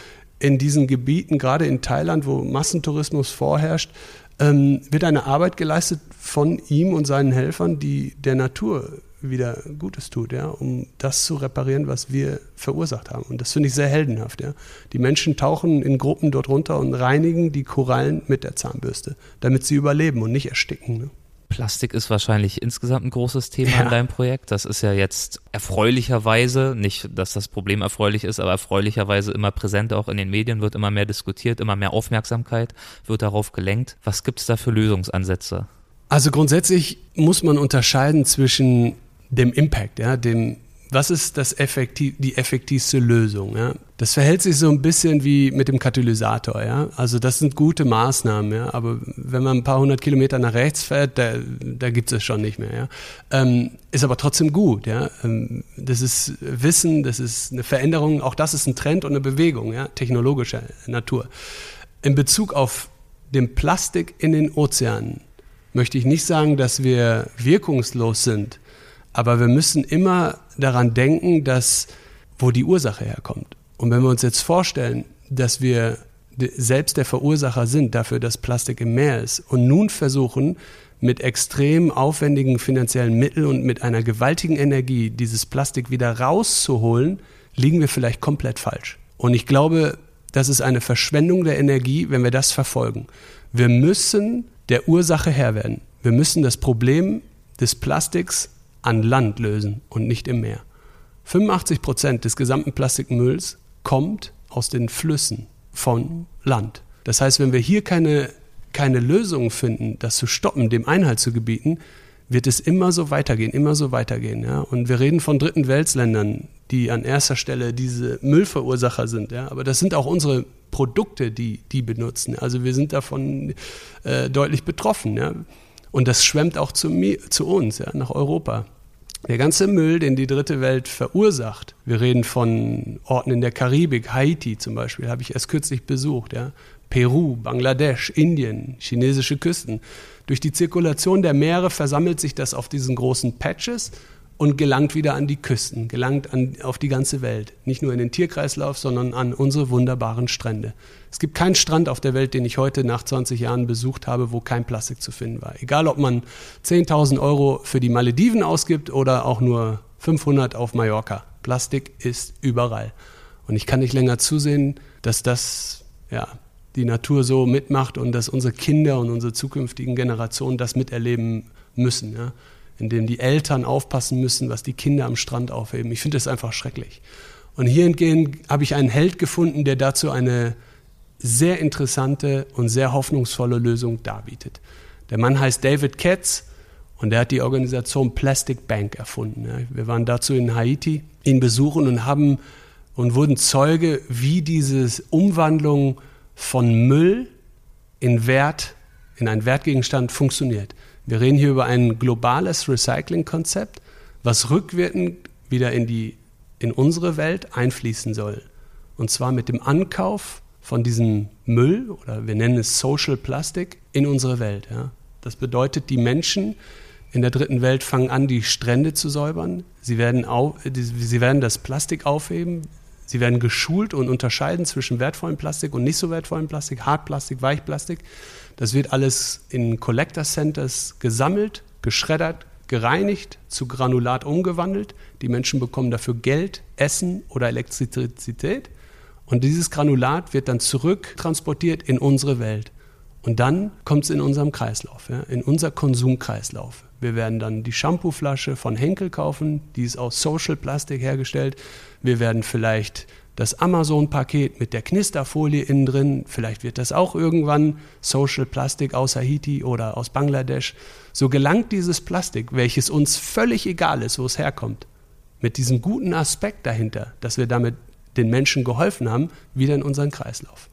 in diesen Gebieten, gerade in Thailand, wo Massentourismus vorherrscht, ähm, wird eine Arbeit geleistet von ihm und seinen Helfern, die der Natur wieder Gutes tut, ja, um das zu reparieren, was wir verursacht haben. Und das finde ich sehr heldenhaft. Ja. Die Menschen tauchen in Gruppen dort runter und reinigen die Korallen mit der Zahnbürste, damit sie überleben und nicht ersticken. Ne? Plastik ist wahrscheinlich insgesamt ein großes Thema Ja. in deinem Projekt. Das ist ja jetzt erfreulicherweise, nicht, dass das Problem erfreulich ist, aber erfreulicherweise immer präsent auch in den Medien, wird immer mehr diskutiert, immer mehr Aufmerksamkeit wird darauf gelenkt. Was gibt's da für Lösungsansätze? Also grundsätzlich muss man unterscheiden zwischen dem Impact, ja, dem, was ist das effektiv, die effektivste Lösung, ja. Das verhält sich so ein bisschen wie mit dem Katalysator, ja. Also das sind gute Maßnahmen, ja, aber wenn man ein paar hundert Kilometer nach rechts fährt, da, da gibt es schon nicht mehr, ja. Ähm, ist aber trotzdem gut, ja. Ähm, das ist Wissen, das ist eine Veränderung, auch das ist ein Trend und eine Bewegung, ja, technologischer Natur. In Bezug auf den Plastik in den Ozeanen möchte ich nicht sagen, dass wir wirkungslos sind, aber wir müssen immer daran denken, dass wo die Ursache herkommt. Und wenn wir uns jetzt vorstellen, dass wir selbst der Verursacher sind dafür, dass Plastik im Meer ist und nun versuchen, mit extrem aufwendigen finanziellen Mitteln und mit einer gewaltigen Energie dieses Plastik wieder rauszuholen, liegen wir vielleicht komplett falsch. Und ich glaube, das ist eine Verschwendung der Energie, wenn wir das verfolgen. Wir müssen der Ursache Herr werden. Wir müssen das Problem des Plastiks an Land lösen und nicht im Meer. 85 Prozent des gesamten Plastikmülls kommt aus den Flüssen von Land. Das heißt, wenn wir hier keine, keine Lösung finden, das zu stoppen, dem Einhalt zu gebieten, wird es immer so weitergehen, immer so weitergehen. Ja? Und wir reden von dritten Weltländern, die an erster Stelle diese Müllverursacher sind. Ja? Aber das sind auch unsere Produkte, die die benutzen. Also wir sind davon äh, deutlich betroffen. Ja? Und das schwemmt auch zu, mir, zu uns, ja, nach Europa. Der ganze Müll, den die dritte Welt verursacht, wir reden von Orten in der Karibik, Haiti zum Beispiel, habe ich erst kürzlich besucht, ja. Peru, Bangladesch, Indien, chinesische Küsten. Durch die Zirkulation der Meere versammelt sich das auf diesen großen Patches und gelangt wieder an die Küsten, gelangt an, auf die ganze Welt. Nicht nur in den Tierkreislauf, sondern an unsere wunderbaren Strände. Es gibt keinen Strand auf der Welt, den ich heute nach 20 Jahren besucht habe, wo kein Plastik zu finden war. Egal, ob man 10.000 Euro für die Malediven ausgibt oder auch nur 500 auf Mallorca. Plastik ist überall. Und ich kann nicht länger zusehen, dass das, ja, die Natur so mitmacht und dass unsere Kinder und unsere zukünftigen Generationen das miterleben müssen. Ja indem die Eltern aufpassen müssen, was die Kinder am Strand aufheben. Ich finde das einfach schrecklich. Und hier entgegen habe ich einen Held gefunden, der dazu eine sehr interessante und sehr hoffnungsvolle Lösung darbietet. Der Mann heißt David Katz und er hat die Organisation Plastic Bank erfunden. Wir waren dazu in Haiti, ihn besuchen und haben und wurden Zeuge, wie diese Umwandlung von Müll in Wert, in einen Wertgegenstand funktioniert. Wir reden hier über ein globales Recycling-Konzept, was rückwirkend wieder in, die, in unsere Welt einfließen soll. Und zwar mit dem Ankauf von diesem Müll oder wir nennen es Social Plastic in unsere Welt. Ja. Das bedeutet, die Menschen in der dritten Welt fangen an, die Strände zu säubern. Sie werden, auf, sie werden das Plastik aufheben. Sie werden geschult und unterscheiden zwischen wertvollem Plastik und nicht so wertvollem Plastik, Hartplastik, Weichplastik. Das wird alles in Collector Centers gesammelt, geschreddert, gereinigt, zu Granulat umgewandelt. Die Menschen bekommen dafür Geld, Essen oder Elektrizität. Und dieses Granulat wird dann zurücktransportiert in unsere Welt. Und dann kommt es in unserem Kreislauf, ja, in unser Konsumkreislauf. Wir werden dann die Shampooflasche von Henkel kaufen, die ist aus Social Plastik hergestellt. Wir werden vielleicht das Amazon-Paket mit der Knisterfolie innen drin, vielleicht wird das auch irgendwann Social Plastik aus Haiti oder aus Bangladesch. So gelangt dieses Plastik, welches uns völlig egal ist, wo es herkommt, mit diesem guten Aspekt dahinter, dass wir damit den Menschen geholfen haben, wieder in unseren Kreislauf.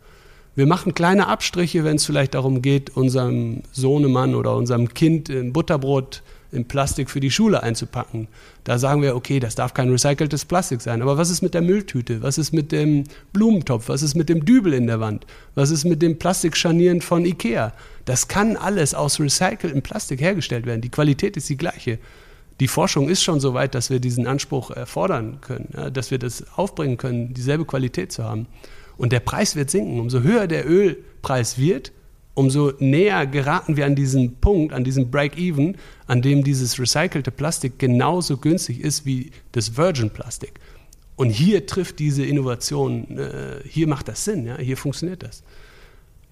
Wir machen kleine Abstriche, wenn es vielleicht darum geht, unserem Sohnemann oder unserem Kind ein Butterbrot in Plastik für die Schule einzupacken. Da sagen wir, okay, das darf kein recyceltes Plastik sein. Aber was ist mit der Mülltüte? Was ist mit dem Blumentopf? Was ist mit dem Dübel in der Wand? Was ist mit dem Plastikscharnieren von Ikea? Das kann alles aus recyceltem Plastik hergestellt werden. Die Qualität ist die gleiche. Die Forschung ist schon so weit, dass wir diesen Anspruch erfordern können, dass wir das aufbringen können, dieselbe Qualität zu haben. Und der Preis wird sinken. Umso höher der Ölpreis wird, umso näher geraten wir an diesen Punkt, an diesen Break-Even, an dem dieses recycelte Plastik genauso günstig ist wie das Virgin-Plastik. Und hier trifft diese Innovation, äh, hier macht das Sinn, ja? hier funktioniert das.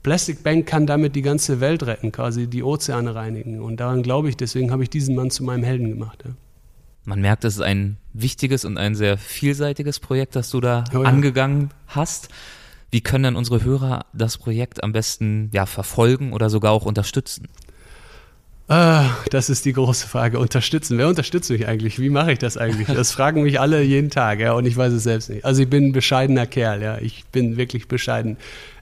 Plastic Bank kann damit die ganze Welt retten, quasi die Ozeane reinigen. Und daran glaube ich, deswegen habe ich diesen Mann zu meinem Helden gemacht. Ja. Man merkt, es ist ein wichtiges und ein sehr vielseitiges Projekt, das du da oh ja. angegangen hast. Wie können denn unsere Hörer das Projekt am besten ja, verfolgen oder sogar auch unterstützen? Ah, das ist die große Frage. Unterstützen. Wer unterstützt mich eigentlich? Wie mache ich das eigentlich? Das fragen mich alle jeden Tag, ja, und ich weiß es selbst nicht. Also ich bin ein bescheidener Kerl, ja. Ich bin wirklich bescheiden.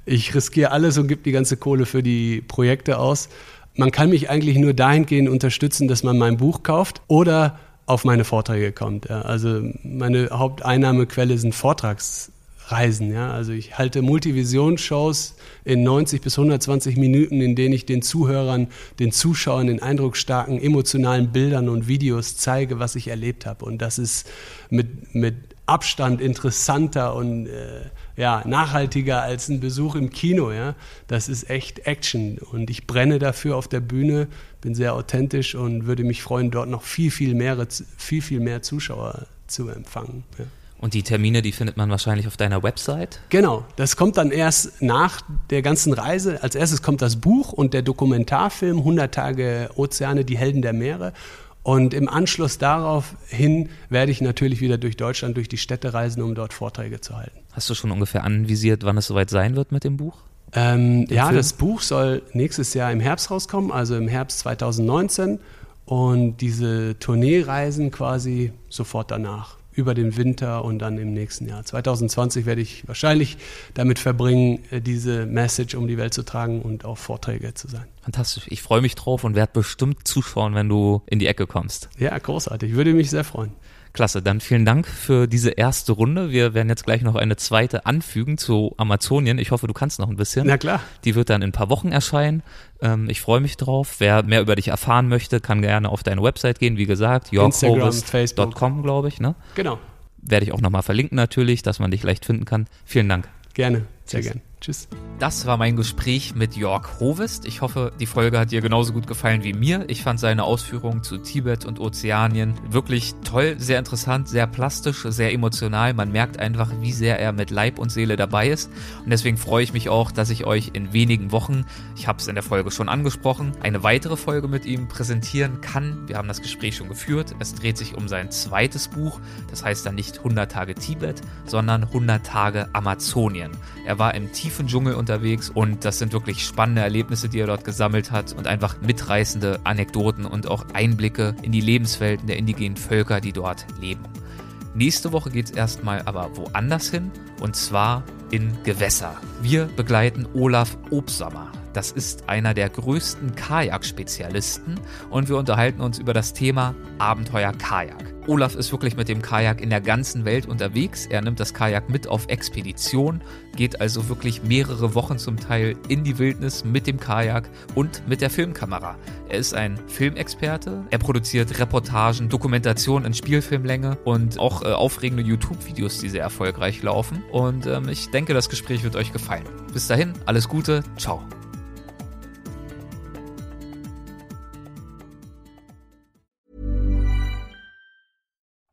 Ich riskiere alles und gebe die ganze Kohle für die Projekte aus. Man kann mich eigentlich nur dahingehend unterstützen, dass man mein Buch kauft oder auf meine Vorträge kommt. Ja. Also meine Haupteinnahmequelle sind Vortrags Reisen. Ja? Also ich halte Multivision-Shows in 90 bis 120 Minuten, in denen ich den Zuhörern, den Zuschauern in eindrucksstarken, emotionalen Bildern und Videos zeige, was ich erlebt habe. Und das ist mit, mit Abstand interessanter und äh, ja, nachhaltiger als ein Besuch im Kino. Ja? Das ist echt Action. Und ich brenne dafür auf der Bühne, bin sehr authentisch und würde mich freuen, dort noch viel, viel mehr, viel, viel mehr Zuschauer zu empfangen. Ja. Und die Termine, die findet man wahrscheinlich auf deiner Website? Genau, das kommt dann erst nach der ganzen Reise. Als erstes kommt das Buch und der Dokumentarfilm 100 Tage Ozeane, die Helden der Meere. Und im Anschluss darauf hin werde ich natürlich wieder durch Deutschland, durch die Städte reisen, um dort Vorträge zu halten. Hast du schon ungefähr anvisiert, wann es soweit sein wird mit dem Buch? Ähm, ja, Film? das Buch soll nächstes Jahr im Herbst rauskommen, also im Herbst 2019. Und diese Tourneereisen quasi sofort danach über den Winter und dann im nächsten Jahr. 2020 werde ich wahrscheinlich damit verbringen, äh, diese Message um die Welt zu tragen und auch Vorträge zu sein. Fantastisch. Ich freue mich drauf und werde bestimmt zuschauen, wenn du in die Ecke kommst. Ja, großartig. Würde mich sehr freuen. Klasse, dann vielen Dank für diese erste Runde. Wir werden jetzt gleich noch eine zweite anfügen zu Amazonien. Ich hoffe, du kannst noch ein bisschen. Na klar. Die wird dann in ein paar Wochen erscheinen. Ähm, ich freue mich drauf. Wer mehr über dich erfahren möchte, kann gerne auf deine Website gehen. Wie gesagt, yorkhovest.com, glaube ich. Ne? Genau. Werde ich auch nochmal verlinken natürlich, dass man dich leicht finden kann. Vielen Dank. Gerne, sehr gerne. Tschüss. Das war mein Gespräch mit Jörg Hovest. Ich hoffe, die Folge hat dir genauso gut gefallen wie mir. Ich fand seine Ausführungen zu Tibet und Ozeanien wirklich toll, sehr interessant, sehr plastisch, sehr emotional. Man merkt einfach, wie sehr er mit Leib und Seele dabei ist. Und deswegen freue ich mich auch, dass ich euch in wenigen Wochen, ich habe es in der Folge schon angesprochen, eine weitere Folge mit ihm präsentieren kann. Wir haben das Gespräch schon geführt. Es dreht sich um sein zweites Buch. Das heißt dann nicht 100 Tage Tibet, sondern 100 Tage Amazonien. Er war im Tibet tiefen Dschungel unterwegs und das sind wirklich spannende Erlebnisse, die er dort gesammelt hat und einfach mitreißende Anekdoten und auch Einblicke in die Lebenswelten der indigenen Völker, die dort leben. Nächste Woche geht es erstmal aber woanders hin und zwar in Gewässer. Wir begleiten Olaf Obsammer. Das ist einer der größten Kajak-Spezialisten und wir unterhalten uns über das Thema Abenteuer Kajak. Olaf ist wirklich mit dem Kajak in der ganzen Welt unterwegs. Er nimmt das Kajak mit auf Expedition, geht also wirklich mehrere Wochen zum Teil in die Wildnis mit dem Kajak und mit der Filmkamera. Er ist ein Filmexperte. Er produziert Reportagen, Dokumentationen in Spielfilmlänge und auch äh, aufregende YouTube-Videos, die sehr erfolgreich laufen. Und ähm, ich denke, das Gespräch wird euch gefallen. Bis dahin, alles Gute, ciao.